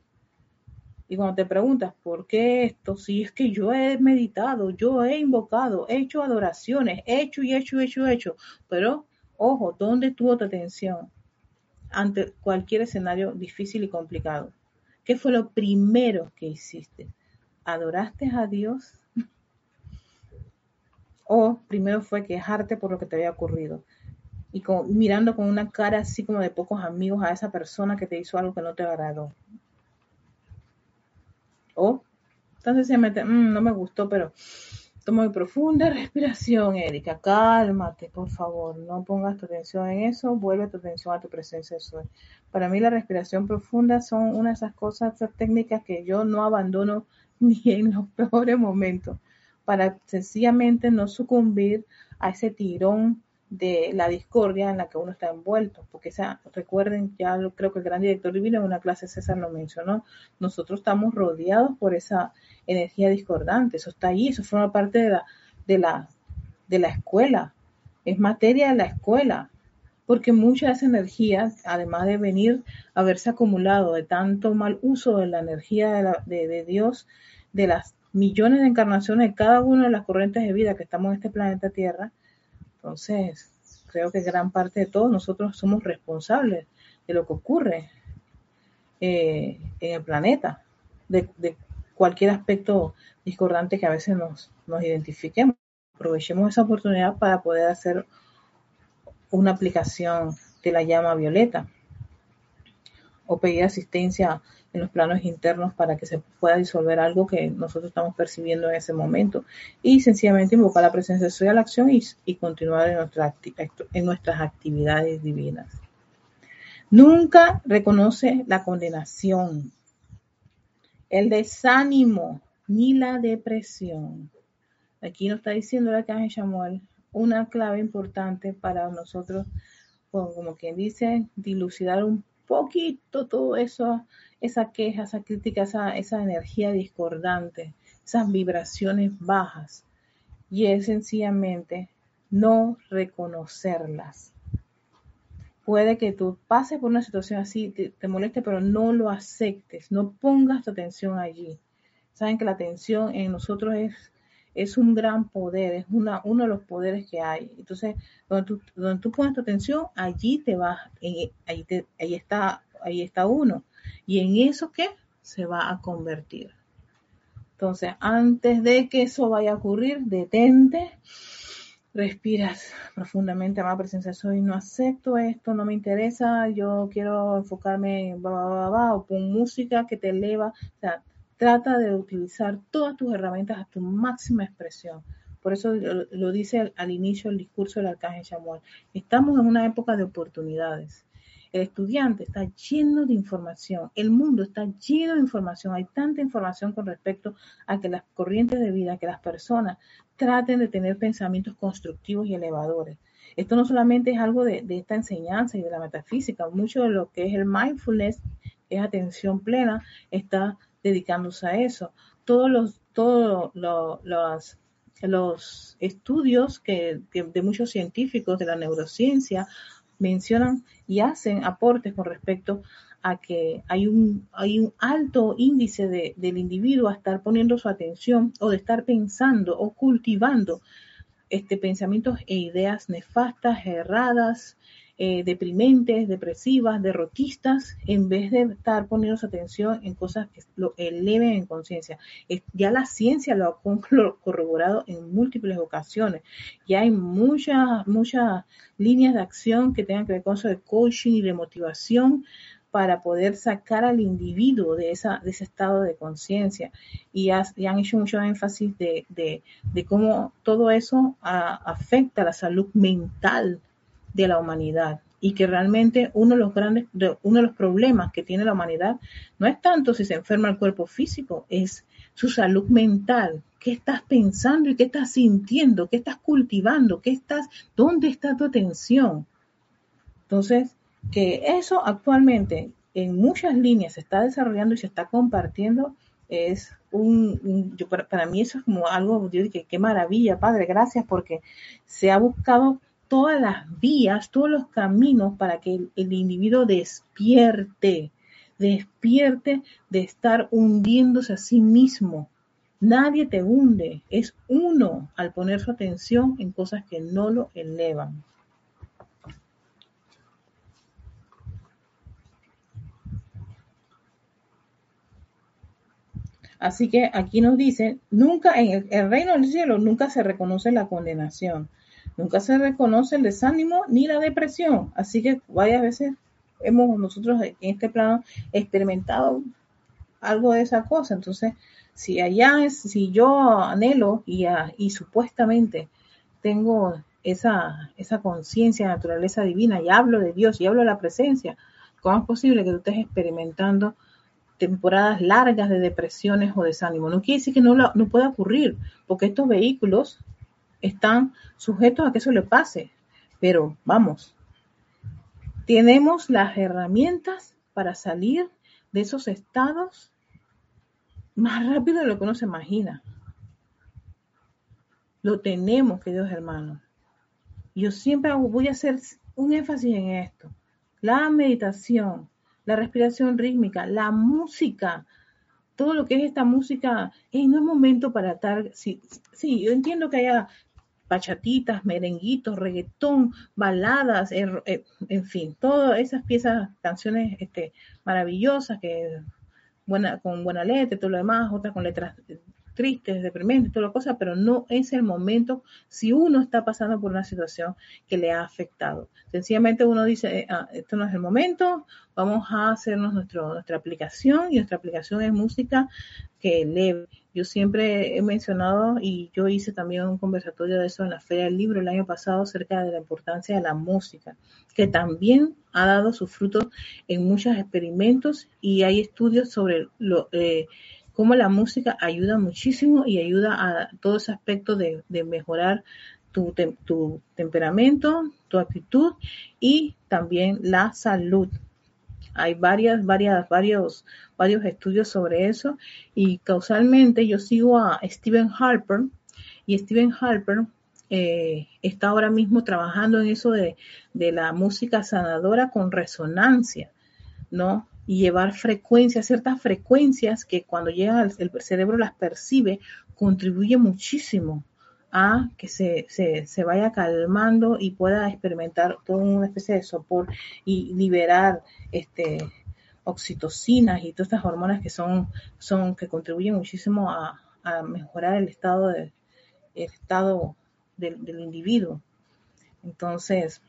Y cuando te preguntas, ¿por qué esto? Si es que yo he meditado, yo he invocado, he hecho adoraciones, he hecho y hecho, hecho, hecho. Pero, ojo, ¿dónde estuvo tu atención ante cualquier escenario difícil y complicado? ¿Qué fue lo primero que hiciste? ¿Adoraste a Dios? ¿O primero fue quejarte por lo que te había ocurrido? Y mirando con una cara así como de pocos amigos a esa persona que te hizo algo que no te agradó. O entonces se mete, mm, no me gustó, pero toma muy profunda respiración, Erika. Cálmate, por favor. No pongas tu atención en eso. Vuelve tu atención a tu presencia de soy. Para mí la respiración profunda son una de esas cosas, esas técnicas que yo no abandono ni en los peores momentos. Para sencillamente no sucumbir a ese tirón de la discordia en la que uno está envuelto, porque esa, recuerden, ya creo que el gran director divino en una clase César lo mencionó, nosotros estamos rodeados por esa energía discordante, eso está ahí, eso forma parte de la, de la, de la escuela, es materia de la escuela, porque mucha de esa energía, además de venir haberse acumulado de tanto mal uso de la energía de, de Dios, de las millones de encarnaciones de cada una de las corrientes de vida que estamos en este planeta Tierra, entonces, creo que gran parte de todos nosotros somos responsables de lo que ocurre eh, en el planeta, de, cualquier aspecto discordante que a veces nos, nos identifiquemos. Aprovechemos esa oportunidad para poder hacer una aplicación de la llama violeta o pedir asistencia en los planos internos para que se pueda disolver algo que nosotros estamos percibiendo en ese momento y sencillamente invocar la presencia de Soy a la acción y, continuar en, en nuestras actividades divinas. Nunca reconoce la condenación, el desánimo ni la depresión. Aquí nos está diciendo la Arcángel Samuel una clave importante para nosotros, como quien dice, dilucidar un poquito todo eso esa queja, esa crítica, esa, esa energía discordante, esas vibraciones bajas. Y es sencillamente no reconocerlas. Puede que tú pases por una situación así, te, moleste, pero no lo aceptes, no pongas tu atención allí. Saben que la atención en nosotros es, es un gran poder, es una, uno de los poderes que hay. Entonces, donde tú, donde tú pones tu atención, allí te vas, ahí, te, ahí, está, ahí está uno. ¿Y en eso qué? Se va a convertir. Entonces, antes de que eso vaya a ocurrir, detente, respiras profundamente, más presencia soy, no acepto esto, no me interesa, yo quiero enfocarme en o pon música que te eleva, o sea, trata de utilizar todas tus herramientas a tu máxima expresión Por eso lo, dice al, inicio del discurso del arcángel Samuel. Estamos en una época de oportunidades. El estudiante está lleno de información, el mundo está lleno de información, hay tanta información con respecto a que las corrientes de vida, que las personas traten de tener pensamientos constructivos y elevadores. Esto no solamente es algo de, esta enseñanza y de la metafísica, mucho de lo que es el mindfulness, es atención plena, está dedicándose a eso. Todos los, todos los, los estudios que, de muchos científicos de la neurociencia mencionan y hacen aportes con respecto a que hay un, hay un alto índice de, del individuo a estar poniendo su atención o de estar pensando o cultivando este, pensamientos e ideas nefastas, erradas, eh, deprimentes, depresivas, derrotistas, en vez de estar poniendo su atención en cosas que lo eleven en conciencia. Ya la ciencia lo ha corroborado en múltiples ocasiones. Ya hay muchas, muchas líneas de acción que tengan que ver con eso de coaching y de motivación para poder sacar al individuo de, esa, de ese estado de conciencia. Y, han hecho mucho énfasis de, cómo todo eso afecta la salud mental de la humanidad y que realmente uno de los grandes, uno de los problemas que tiene la humanidad no es tanto si se enferma el cuerpo físico, es su salud mental. ¿Qué estás pensando y qué estás sintiendo? ¿Qué estás cultivando? ¿Qué estás, dónde está tu atención? Entonces, que eso actualmente en muchas líneas se está desarrollando y se está compartiendo es un, yo, para, mí eso es como algo, yo dije, qué maravilla, Padre, gracias porque se ha buscado todas las vías, todos los caminos para que el, individuo despierte, despierte de estar hundiéndose a sí mismo. Nadie te hunde, es uno al poner su atención en cosas que no lo elevan. Así que aquí nos dice, nunca en el reino del cielo nunca se reconoce la condenación. Nunca se reconoce el desánimo ni la depresión. Así que varias veces hemos nosotros en este plano experimentado algo de esa cosa. Entonces, si allá es, si yo anhelo y, y supuestamente tengo esa, esa conciencia de naturaleza divina y hablo de Dios y hablo de la presencia, ¿cómo es posible que tú estés experimentando temporadas largas de depresiones o desánimo? No quiere decir que no, no pueda ocurrir, porque estos vehículos están sujetos a que eso le pase. Pero vamos, tenemos las herramientas para salir de esos estados más rápido de lo que uno se imagina. Lo tenemos, queridos hermanos. Yo siempre voy a hacer un énfasis en esto. La meditación, la respiración rítmica, la música, todo lo que es esta música, no es momento para estar, sí, sí, yo entiendo que haya bachatitas, merenguitos, reggaetón, baladas, er, en fin, todas esas piezas, canciones este, maravillosas que buena, con buena letra y todo lo demás, otras con letras tristes, deprimentes, toda la cosa, pero no es el momento si uno está pasando por una situación que le ha afectado. Sencillamente uno dice, ah, esto no es el momento, vamos a hacernos nuestro, nuestra aplicación y nuestra aplicación es música que eleve yo siempre he mencionado y yo hice también un conversatorio de eso en la Feria del Libro el año pasado acerca de la importancia de la música, que también ha dado sus frutos en muchos experimentos y hay estudios sobre lo, eh, cómo la música ayuda muchísimo y ayuda a todo ese aspecto de, mejorar tu, tu temperamento, tu actitud y también la salud. Hay varias, varias, varios, varios estudios sobre eso y causalmente yo sigo a Stephen Harper y Stephen Harper eh, está ahora mismo trabajando en eso de, la música sanadora con resonancia, ¿no? Y llevar frecuencias, ciertas frecuencias que cuando llega el cerebro las percibe, contribuye muchísimo a que se, se, se, vaya calmando y pueda experimentar toda una especie de sopor y liberar este oxitocinas y todas estas hormonas que son, son que contribuyen muchísimo a, mejorar el estado de, el estado del, del individuo. Entonces,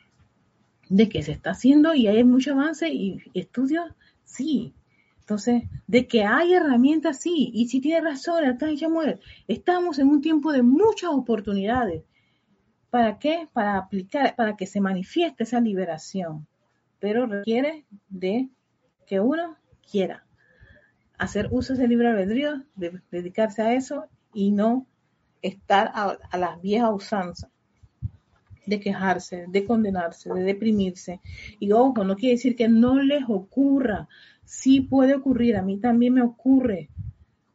¿de qué se está haciendo? Y hay mucho avance y estudios, sí. Entonces, de que hay herramientas, sí, y si tiene razón el Samuel, estamos en un tiempo de muchas oportunidades. ¿Para qué? Para aplicar, para que se manifieste esa liberación. Pero requiere de que uno quiera hacer uso de libre albedrío, de dedicarse a eso y no estar a, a las viejas usanzas de quejarse, de condenarse, de deprimirse. Y ojo, no quiere decir que no les ocurra. Sí puede ocurrir, a mí también me ocurre,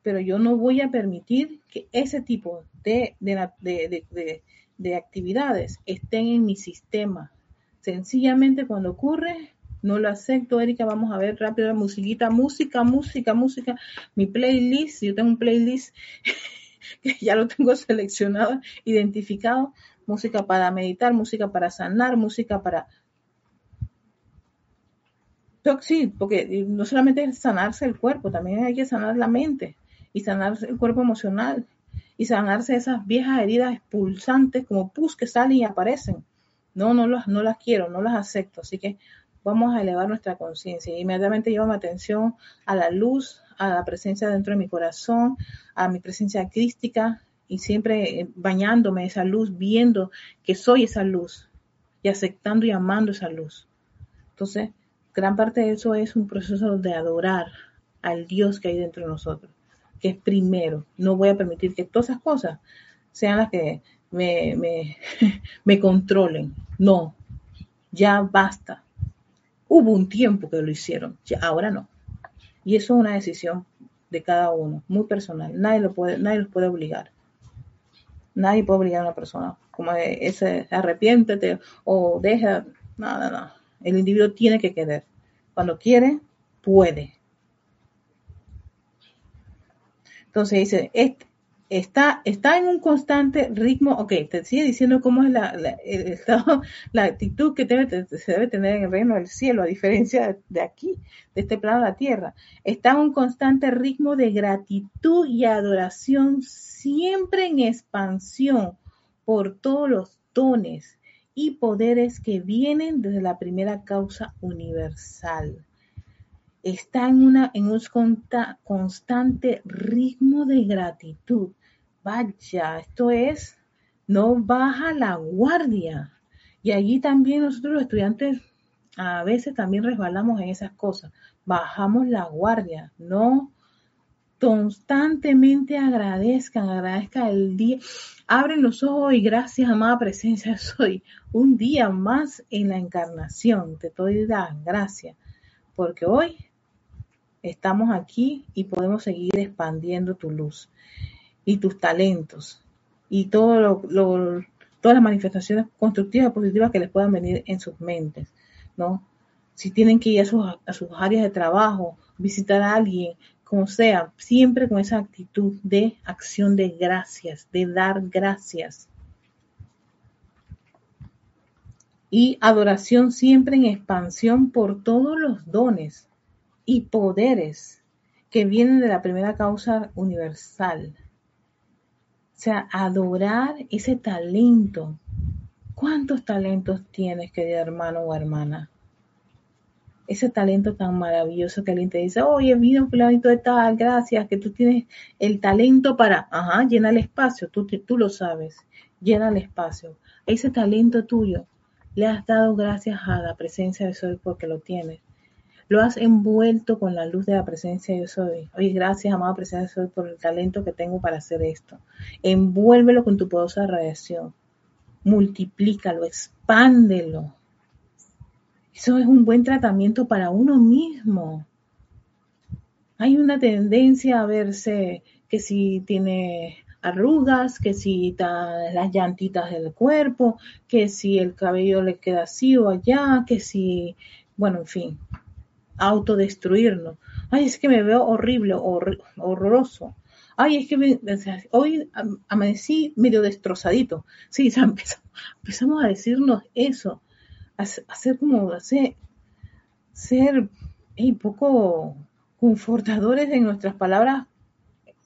pero yo no voy a permitir que ese tipo de, de, actividades estén en mi sistema. Sencillamente cuando ocurre, no lo acepto, Erika, vamos a ver rápido la musiquita, música, música, música, mi playlist, yo tengo un playlist que ya lo tengo seleccionado, identificado, música para meditar, música para sanar, música para... Sí, porque no solamente es sanarse el cuerpo, también hay que sanar la mente y sanarse el cuerpo emocional y sanarse esas viejas heridas expulsantes como pus que salen y aparecen. No, no, las, no las quiero, no las acepto. Así que vamos a elevar nuestra conciencia. Inmediatamente llevo mi atención a la luz, a la presencia dentro de mi corazón, a mi presencia crística, y siempre eh, bañándome esa luz, viendo que soy esa luz y aceptando y amando esa luz. Entonces, gran parte de eso es un proceso de adorar al Dios que hay dentro de nosotros, que es primero. No voy a permitir que todas esas cosas sean las que me, me, me controlen. No, ya basta. Hubo un tiempo que lo hicieron, ya, ahora no. Y eso es una decisión de cada uno, muy personal. Nadie, lo puede, nadie los puede obligar. Nadie puede obligar a una persona como ese arrepiéntete o deja, nada, nada. El individuo tiene que querer. Cuando quiere, puede. Entonces dice, está, está en un constante ritmo, ok, te sigue diciendo cómo es la, la actitud que debe, se debe tener en el reino del cielo, a diferencia de aquí, de este plano de la tierra. Está en un constante ritmo de gratitud y adoración siempre en expansión por todos los dones y poderes que vienen desde la primera causa universal. Está en, una, en un constante ritmo de gratitud. Vaya, esto es, no baja la guardia. Y allí también nosotros los estudiantes a veces también resbalamos en esas cosas. Bajamos la guardia, no constantemente agradezcan, agradezcan el día. Abren los ojos y gracias, amada presencia, soy un día más en la encarnación. Te doy las gracias, porque hoy estamos aquí y podemos seguir expandiendo tu luz y tus talentos y todo lo, todas las manifestaciones constructivas y positivas que les puedan venir en sus mentes, ¿no? Si tienen que ir a sus, a sus áreas de trabajo, visitar a alguien, como sea, siempre con esa actitud de acción de gracias, de dar gracias. Y adoración siempre en expansión por todos los dones y poderes que vienen de la primera causa universal. O sea, adorar ese talento. ¿Cuántos talentos tienes, querido hermano o hermana? ese talento tan maravilloso que alguien te dice, oye, vino un planito de tal, gracias, que tú tienes el talento para, ajá, llena el espacio, tú, tú lo sabes, llena el espacio. Ese talento tuyo, le has dado gracias a la presencia de Soy porque lo tienes. Lo has envuelto con la luz de la presencia de Yo Soy. Oye, gracias, amada presencia de Soy, por el talento que tengo para hacer esto. Envuélvelo con tu poderosa radiación. Multiplícalo, expándelo eso es un buen tratamiento para uno mismo. Hay una tendencia a verse que si tiene arrugas, que si las llantitas del cuerpo, que si el cabello le queda así o allá, que si, bueno, en fin, autodestruirlo. Ay, es que me veo horrible, horroroso. Ay, es que hoy amanecí medio destrozadito. Sí, empezamos a decirnos eso hacer como hacer, ser un poco confortadores en nuestras palabras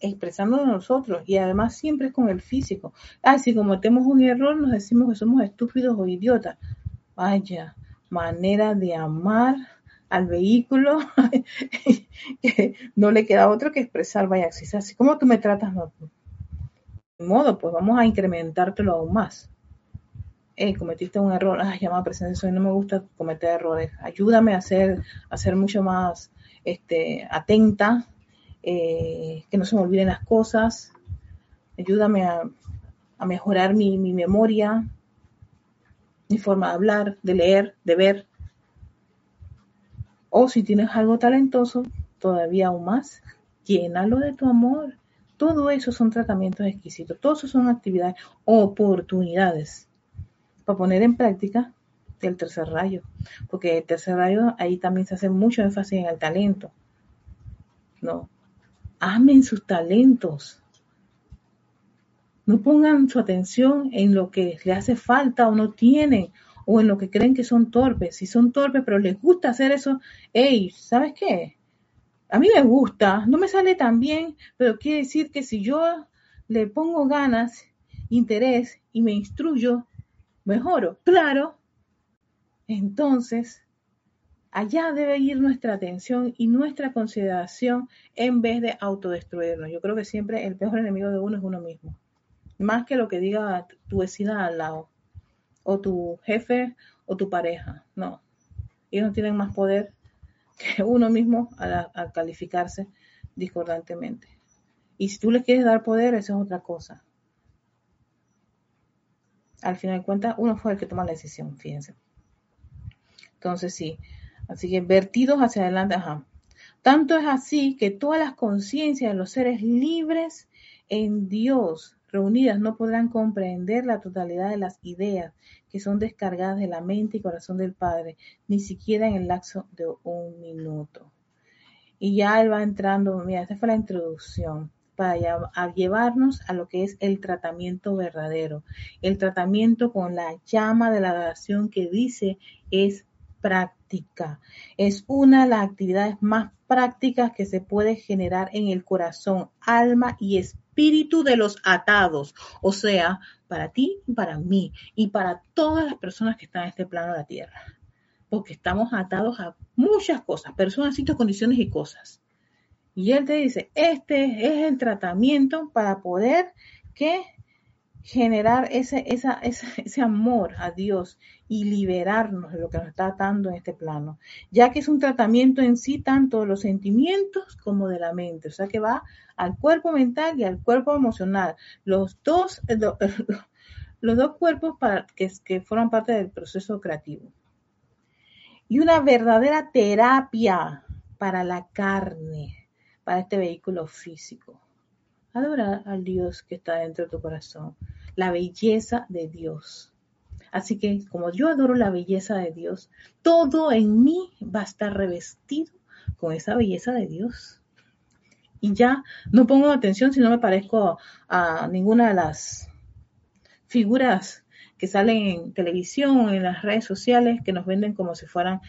expresando de nosotros y además siempre es con el físico. Ah, si cometemos un error nos decimos que somos estúpidos o idiotas. Vaya manera de amar al vehículo, que no le queda otro que expresar, vaya, así como tú me tratas, no, de modo, pues vamos a incrementártelo aún más. Eh, cometiste un error, ah, llamada presencia, no me gusta cometer errores, ayúdame a ser, a ser mucho más este, atenta, eh, que no se me olviden las cosas, ayúdame a, mejorar mi, mi memoria, mi forma de hablar, de leer, de ver. O si tienes algo talentoso, todavía aún más, llénalo de tu amor. Todo eso son tratamientos exquisitos, todo eso son actividades, oportunidades para poner en práctica el tercer rayo, porque el tercer rayo ahí también se hace mucho énfasis en el talento. No, amen sus talentos. No pongan su atención en lo que le hace falta o no tienen o en lo que creen que son torpes. Si son torpes, pero les gusta hacer eso, hey, ¿sabes qué? A mí me gusta, no me sale tan bien, pero quiere decir que si yo le pongo ganas, interés y me instruyo, mejoro. Claro. Entonces, allá debe ir nuestra atención y nuestra consideración en vez de autodestruirnos. Yo creo que siempre el peor enemigo de uno es uno mismo. Más que lo que diga tu vecina al lado, o tu jefe, o tu pareja. No. Ellos no tienen más poder que uno mismo al, calificarse discordantemente. Y si tú le quieres dar poder, eso es otra cosa. Al final de cuentas, uno fue el que toma la decisión, fíjense. Entonces, sí, Así que vertidos hacia adelante, ajá. Tanto es así que todas las conciencias de los seres libres en Dios reunidas no podrán comprender la totalidad de las ideas que son descargadas de la mente y corazón del Padre, ni siquiera en el lapso de un minuto. Y ya él va entrando, mira, esta fue la introducción para llevarnos a lo que es el tratamiento verdadero, el tratamiento con la llama de la adoración que dice es práctica. Es una de las actividades más prácticas que se puede generar en el corazón, alma y espíritu de los atados. O sea, para ti, para mí y para todas las personas que están en este plano de la tierra. Porque estamos atados a muchas cosas, personas, sitios, condiciones y cosas. Y él te dice, este es el tratamiento para poder que generar ese, ese amor a Dios y liberarnos de lo que nos está atando en este plano, ya que es un tratamiento en sí tanto de los sentimientos como de la mente, o sea que va al cuerpo mental y al cuerpo emocional, los dos, los dos cuerpos que, que forman parte del proceso creativo. Y una verdadera terapia para la carne, para este vehículo físico. Adora al Dios que está dentro de tu corazón, la belleza de Dios. Así que como yo adoro la belleza de Dios, todo en mí va a estar revestido con esa belleza de Dios. Y ya no pongo atención si no me parezco a ninguna de las figuras que salen en televisión, en las redes sociales, que nos venden como si fueran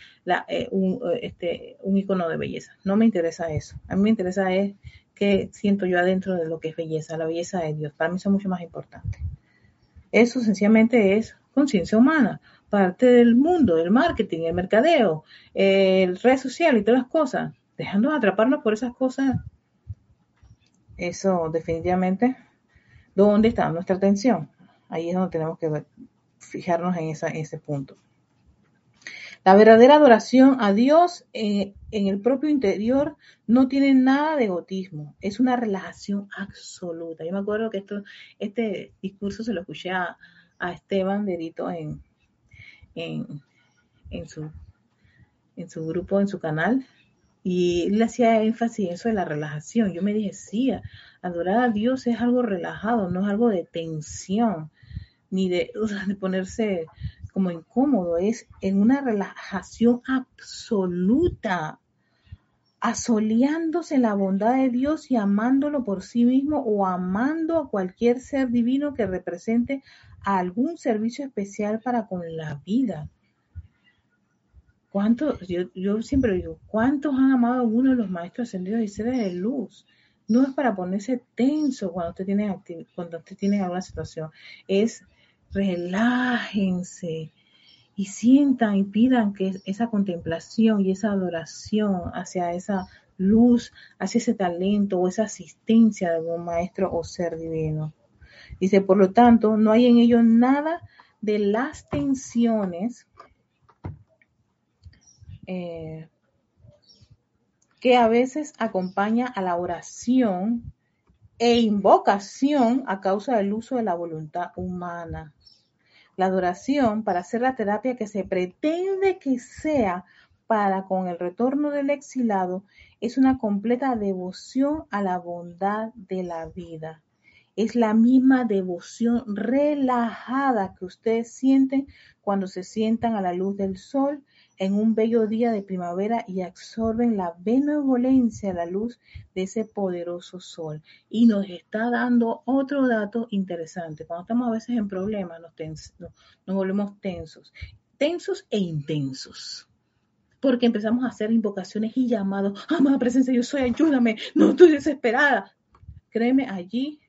eh, un, eh, este, un icono de belleza. No me interesa eso. A mí me interesa es que siento yo adentro de lo que es belleza, la belleza de Dios. Para mí es mucho más importante. Eso sencillamente es conciencia humana, parte del mundo, del marketing, el mercadeo, el red social y todas las cosas. Dejando atraparnos por esas cosas, eso definitivamente, ¿dónde está nuestra atención? Ahí es donde tenemos que fijarnos en, esa, en ese punto. La verdadera adoración a Dios eh, en el propio interior no tiene nada de egotismo, es una relajación absoluta. Yo me acuerdo que esto, este discurso se lo escuché a, Esteban Derito en, en, su, en su grupo, en su canal, y él hacía énfasis en eso de la relajación. Yo me dije, sí, adorar a Dios es algo relajado, no es algo de tensión, ni de, de ponerse como incómodo, es en una relajación absoluta, asoleándose la bondad de Dios y amándolo por sí mismo o amando a cualquier ser divino que represente algún servicio especial para con la vida. ¿Cuántos, yo, siempre digo, ¿cuántos han amado a uno de los maestros ascendidos y seres de luz? No es para ponerse tenso cuando usted tiene, cuando usted tiene alguna situación, es relájense y sientan y pidan que esa contemplación y esa adoración hacia esa luz, hacia ese talento o esa asistencia de algún maestro o ser divino. Dice, por lo tanto, no hay en ello nada de las tensiones eh, que a veces acompaña a la oración e invocación a causa del uso de la voluntad humana. La adoración, para hacer la terapia que se pretende que sea para con el retorno del exilado, es una completa devoción a la bondad de la vida. Es la misma devoción relajada que ustedes sienten cuando se sientan a la luz del sol en un bello día de primavera y absorben la benevolencia, la luz de ese poderoso sol. Y nos está dando otro dato interesante. Cuando estamos a veces en problemas, nos, volvemos tensos, tensos e intensos porque empezamos a hacer invocaciones y llamados, amada presencia, yo soy, ayúdame, no estoy desesperada. Créeme, allí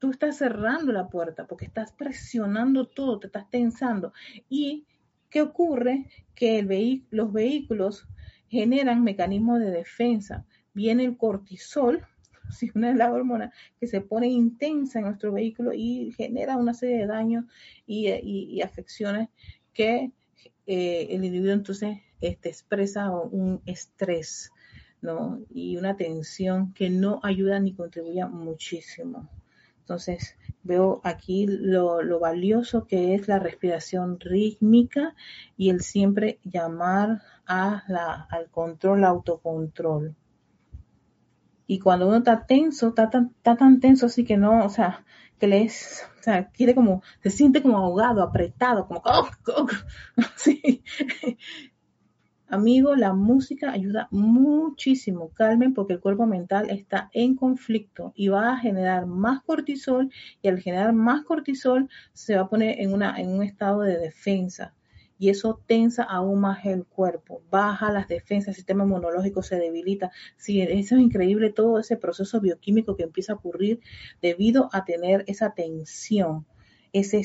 tú estás cerrando la puerta porque estás presionando todo, te estás tensando. ¿Y qué ocurre? Que los vehículos generan mecanismos de defensa. Viene el cortisol, si una de las hormonas que se pone intensa en nuestro vehículo y genera una serie de daños y, afecciones que eh, el individuo entonces este, expresa un estrés ¿no? y una tensión que no ayuda ni contribuye muchísimo. Entonces, veo aquí lo, valioso que es la respiración rítmica y el siempre llamar a la, al control, autocontrol. Y cuando uno está tenso, está tan, está tan tenso así que no, o sea, que le es, o sea, quiere como, se siente como ahogado, apretado, como, sí. Amigo, la música ayuda muchísimo. Calmen porque el cuerpo mental está en conflicto y va a generar más cortisol y al generar más cortisol se va a poner en, un estado de defensa y eso tensa aún más el cuerpo, baja las defensas, el sistema inmunológico se debilita. Sí, eso es increíble todo ese proceso bioquímico que empieza a ocurrir debido a tener esa tensión, ese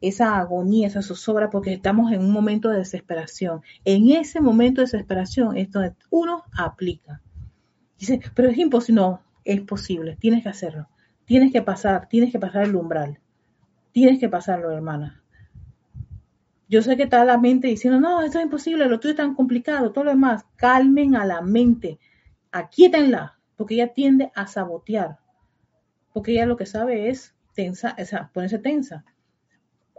esa agonía, esa zozobra, porque estamos en un momento de desesperación. En ese momento de desesperación es donde uno aplica. Dice, pero es imposible. No, es posible, tienes que hacerlo. Tienes que pasar, tienes que pasar el umbral. Tienes que pasarlo, hermana. Yo sé que está la mente diciendo, no, esto es imposible, lo tuyo es tan complicado, todo lo demás. Calmen a la mente, aquíétenla, porque ella tiende a sabotear. Porque ella lo que sabe es tensa, o sea, ponerse tensa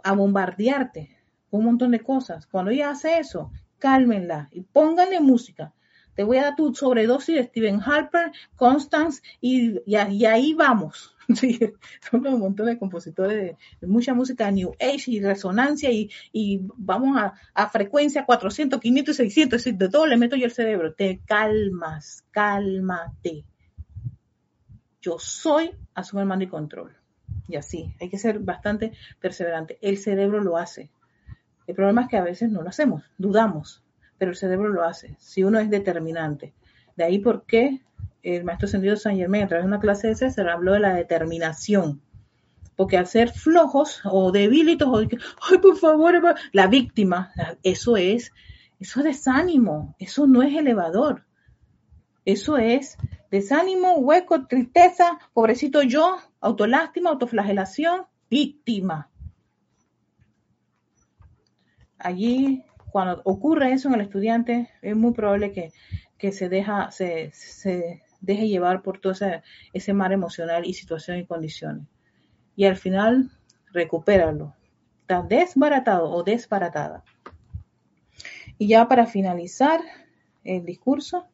a bombardearte un montón de cosas. Cuando ella hace eso, cálmenla y pónganle música. Te voy a dar tu sobredosis de Stephen Harper, Constance y, y, ahí vamos. son un montón de compositores de, mucha música New Age y resonancia y, vamos a, a, frecuencia 400, 500 600, de todo le meto yo el cerebro. Te calmas, cálmate. Yo soy a su mando y control y así. Hay que ser bastante perseverante. El cerebro lo hace. El problema es que a veces no lo hacemos, dudamos, pero el cerebro lo hace, si uno es determinante. De ahí por qué el maestro Sendido San Germán, a través de una clase de César, habló de la determinación. Porque al ser flojos o debilitos, o ay, por favor, la víctima, eso es, eso es desánimo, eso no es elevador. Eso es desánimo, hueco, tristeza, pobrecito yo, autolástima, autoflagelación, víctima. Allí, cuando ocurre eso en el estudiante, es muy probable que, se, deja, se, deje llevar por todo ese, ese mar emocional y situación y condiciones. Y al final, recupéralo. Está desbaratado o desbaratada. Y ya para finalizar el discurso,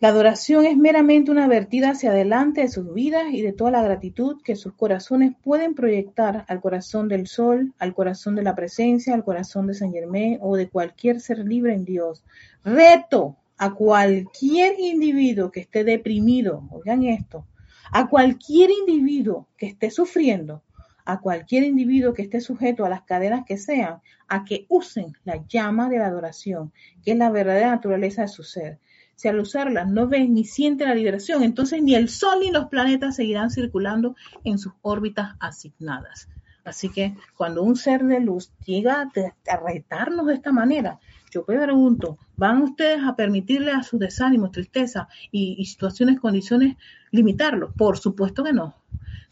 la adoración es meramente una vertida hacia adelante de sus vidas y de toda la gratitud que sus corazones pueden proyectar al corazón del sol, al corazón de la presencia, al corazón de San Germán o de cualquier ser libre en Dios. Reto a cualquier individuo que esté deprimido, oigan esto, a cualquier individuo que esté sufriendo, a cualquier individuo que esté sujeto a las cadenas que sean, a que usen la llama de la adoración, que es la verdadera naturaleza de su ser si al usarlas no ven ni sienten la liberación, entonces ni el Sol ni los planetas seguirán circulando en sus órbitas asignadas. Así que cuando un ser de luz llega a retarnos de esta manera, yo pregunto, ¿van ustedes a permitirle a sus desánimos, tristeza y, y situaciones, condiciones, limitarlo? Por supuesto que no.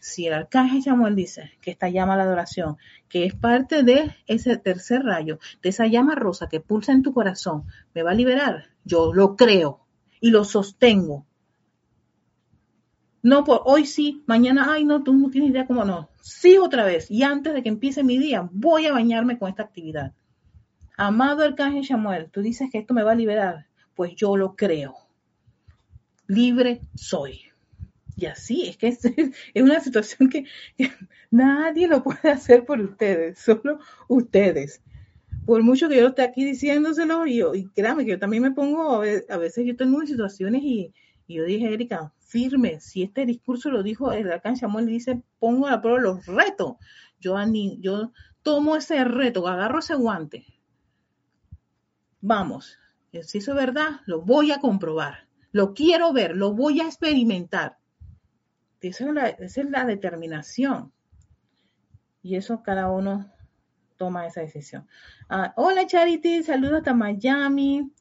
Si el arcángel Samuel dice que esta llama a la adoración, que es parte de ese tercer rayo, de esa llama rosa que pulsa en tu corazón, me va a liberar, yo lo creo y lo sostengo. No por hoy sí, mañana, ay no, tú no tienes idea cómo no. Sí otra vez y antes de que empiece mi día, voy a bañarme con esta actividad. Amado Arcángel Samuel, tú dices que esto me va a liberar, pues yo lo creo. Libre soy. Y así, es que es, es una situación que, nadie lo puede hacer por ustedes, solo ustedes. Por mucho que yo esté aquí diciéndoselo, y, y créame que yo también me pongo, a veces yo tengo en situaciones y, yo dije, Erika, firme, si este discurso lo dijo el arcángel Samuel, dice, pongo a prueba los retos. Yo, yo tomo ese reto, agarro ese guante. Vamos, si eso es verdad, lo voy a comprobar. Lo quiero ver, lo voy a experimentar. Esa es, la, determinación. Y eso cada uno toma esa decisión. Ah, hola Charity, saludos hasta Miami.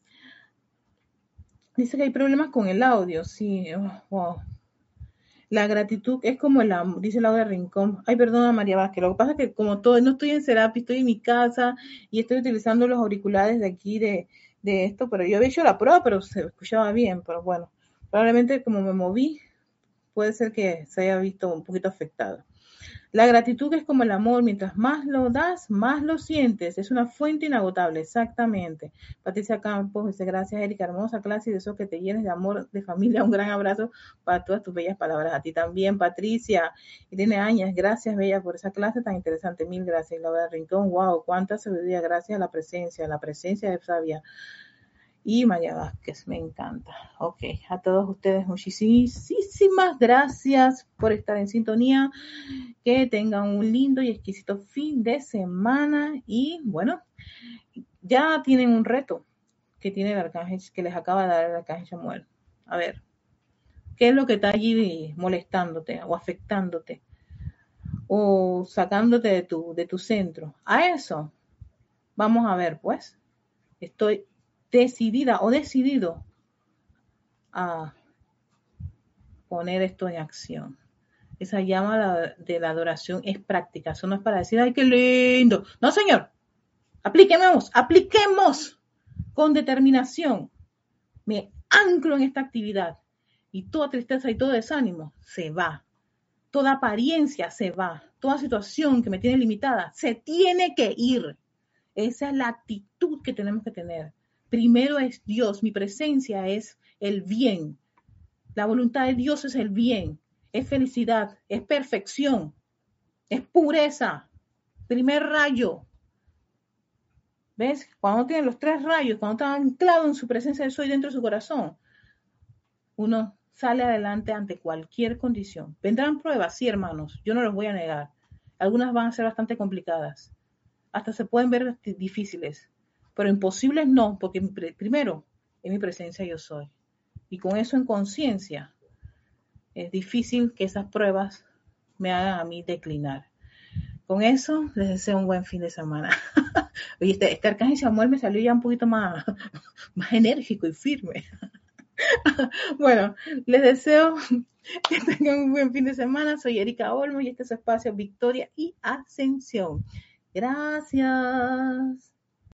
Dice que hay problemas con el audio, sí. Oh, la gratitud es como el amor, dice Laura Rincón. Ay, perdona María Vázquez. Lo que pasa es que como todo, no estoy en Serapi, estoy en mi casa y estoy utilizando los auriculares de aquí de, de esto, pero yo había hecho la prueba, pero se escuchaba bien, pero bueno, probablemente como me moví, puede ser que se haya visto un poquito afectado. La gratitud es como el amor, mientras más lo das, más lo sientes. Es una fuente inagotable, exactamente. Patricia Campos dice, gracias Erika, hermosa clase y de eso que te llenes de amor, de familia. Un gran abrazo para todas tus bellas palabras. A ti también, Patricia. Irene Añas, gracias Bella por esa clase tan interesante. Mil gracias. Laura Rincón, wow, cuánta sabiduría, gracias a la presencia, la presencia de Sabia y María Vázquez, me encanta. Ok, a todos ustedes muchísimas gracias por estar en sintonía. Que tengan un lindo y exquisito fin de semana y bueno, ya tienen un reto que tiene el arcángel, que les acaba de dar el arcángel Samuel. A ver, ¿qué es lo que está allí molestándote o afectándote? O sacándote de tu, de tu centro. A eso, vamos a ver, pues. Estoy decidida o decidido a poner esto en acción. Esa llama de la adoración es práctica. Eso no es para decir, ay, qué lindo. No, señor. Apliquemos, apliquemos con determinación. Me anclo en esta actividad y toda tristeza y todo desánimo se va. Toda apariencia se va. Toda situación que me tiene limitada se tiene que ir. Esa es la actitud que tenemos que tener. Primero es Dios, mi presencia es el bien. La voluntad de Dios es el bien, es felicidad, es perfección, es pureza. Primer rayo. ¿Ves? Cuando tiene los tres rayos, cuando está anclado en su presencia de soy dentro de su corazón, uno sale adelante ante cualquier condición. Vendrán pruebas, sí, hermanos, yo no los voy a negar. Algunas van a ser bastante complicadas. Hasta se pueden ver difíciles pero imposibles no, porque primero, en mi presencia yo soy. Y con eso en conciencia, es difícil que esas pruebas me hagan a mí declinar. Con eso, les deseo un buen fin de semana. Oye, este, este arcángel Samuel me salió ya un poquito más, más enérgico y firme. bueno, les deseo que tengan un buen fin de semana. Soy Erika Olmo y este es su espacio Victoria y Ascensión. Gracias.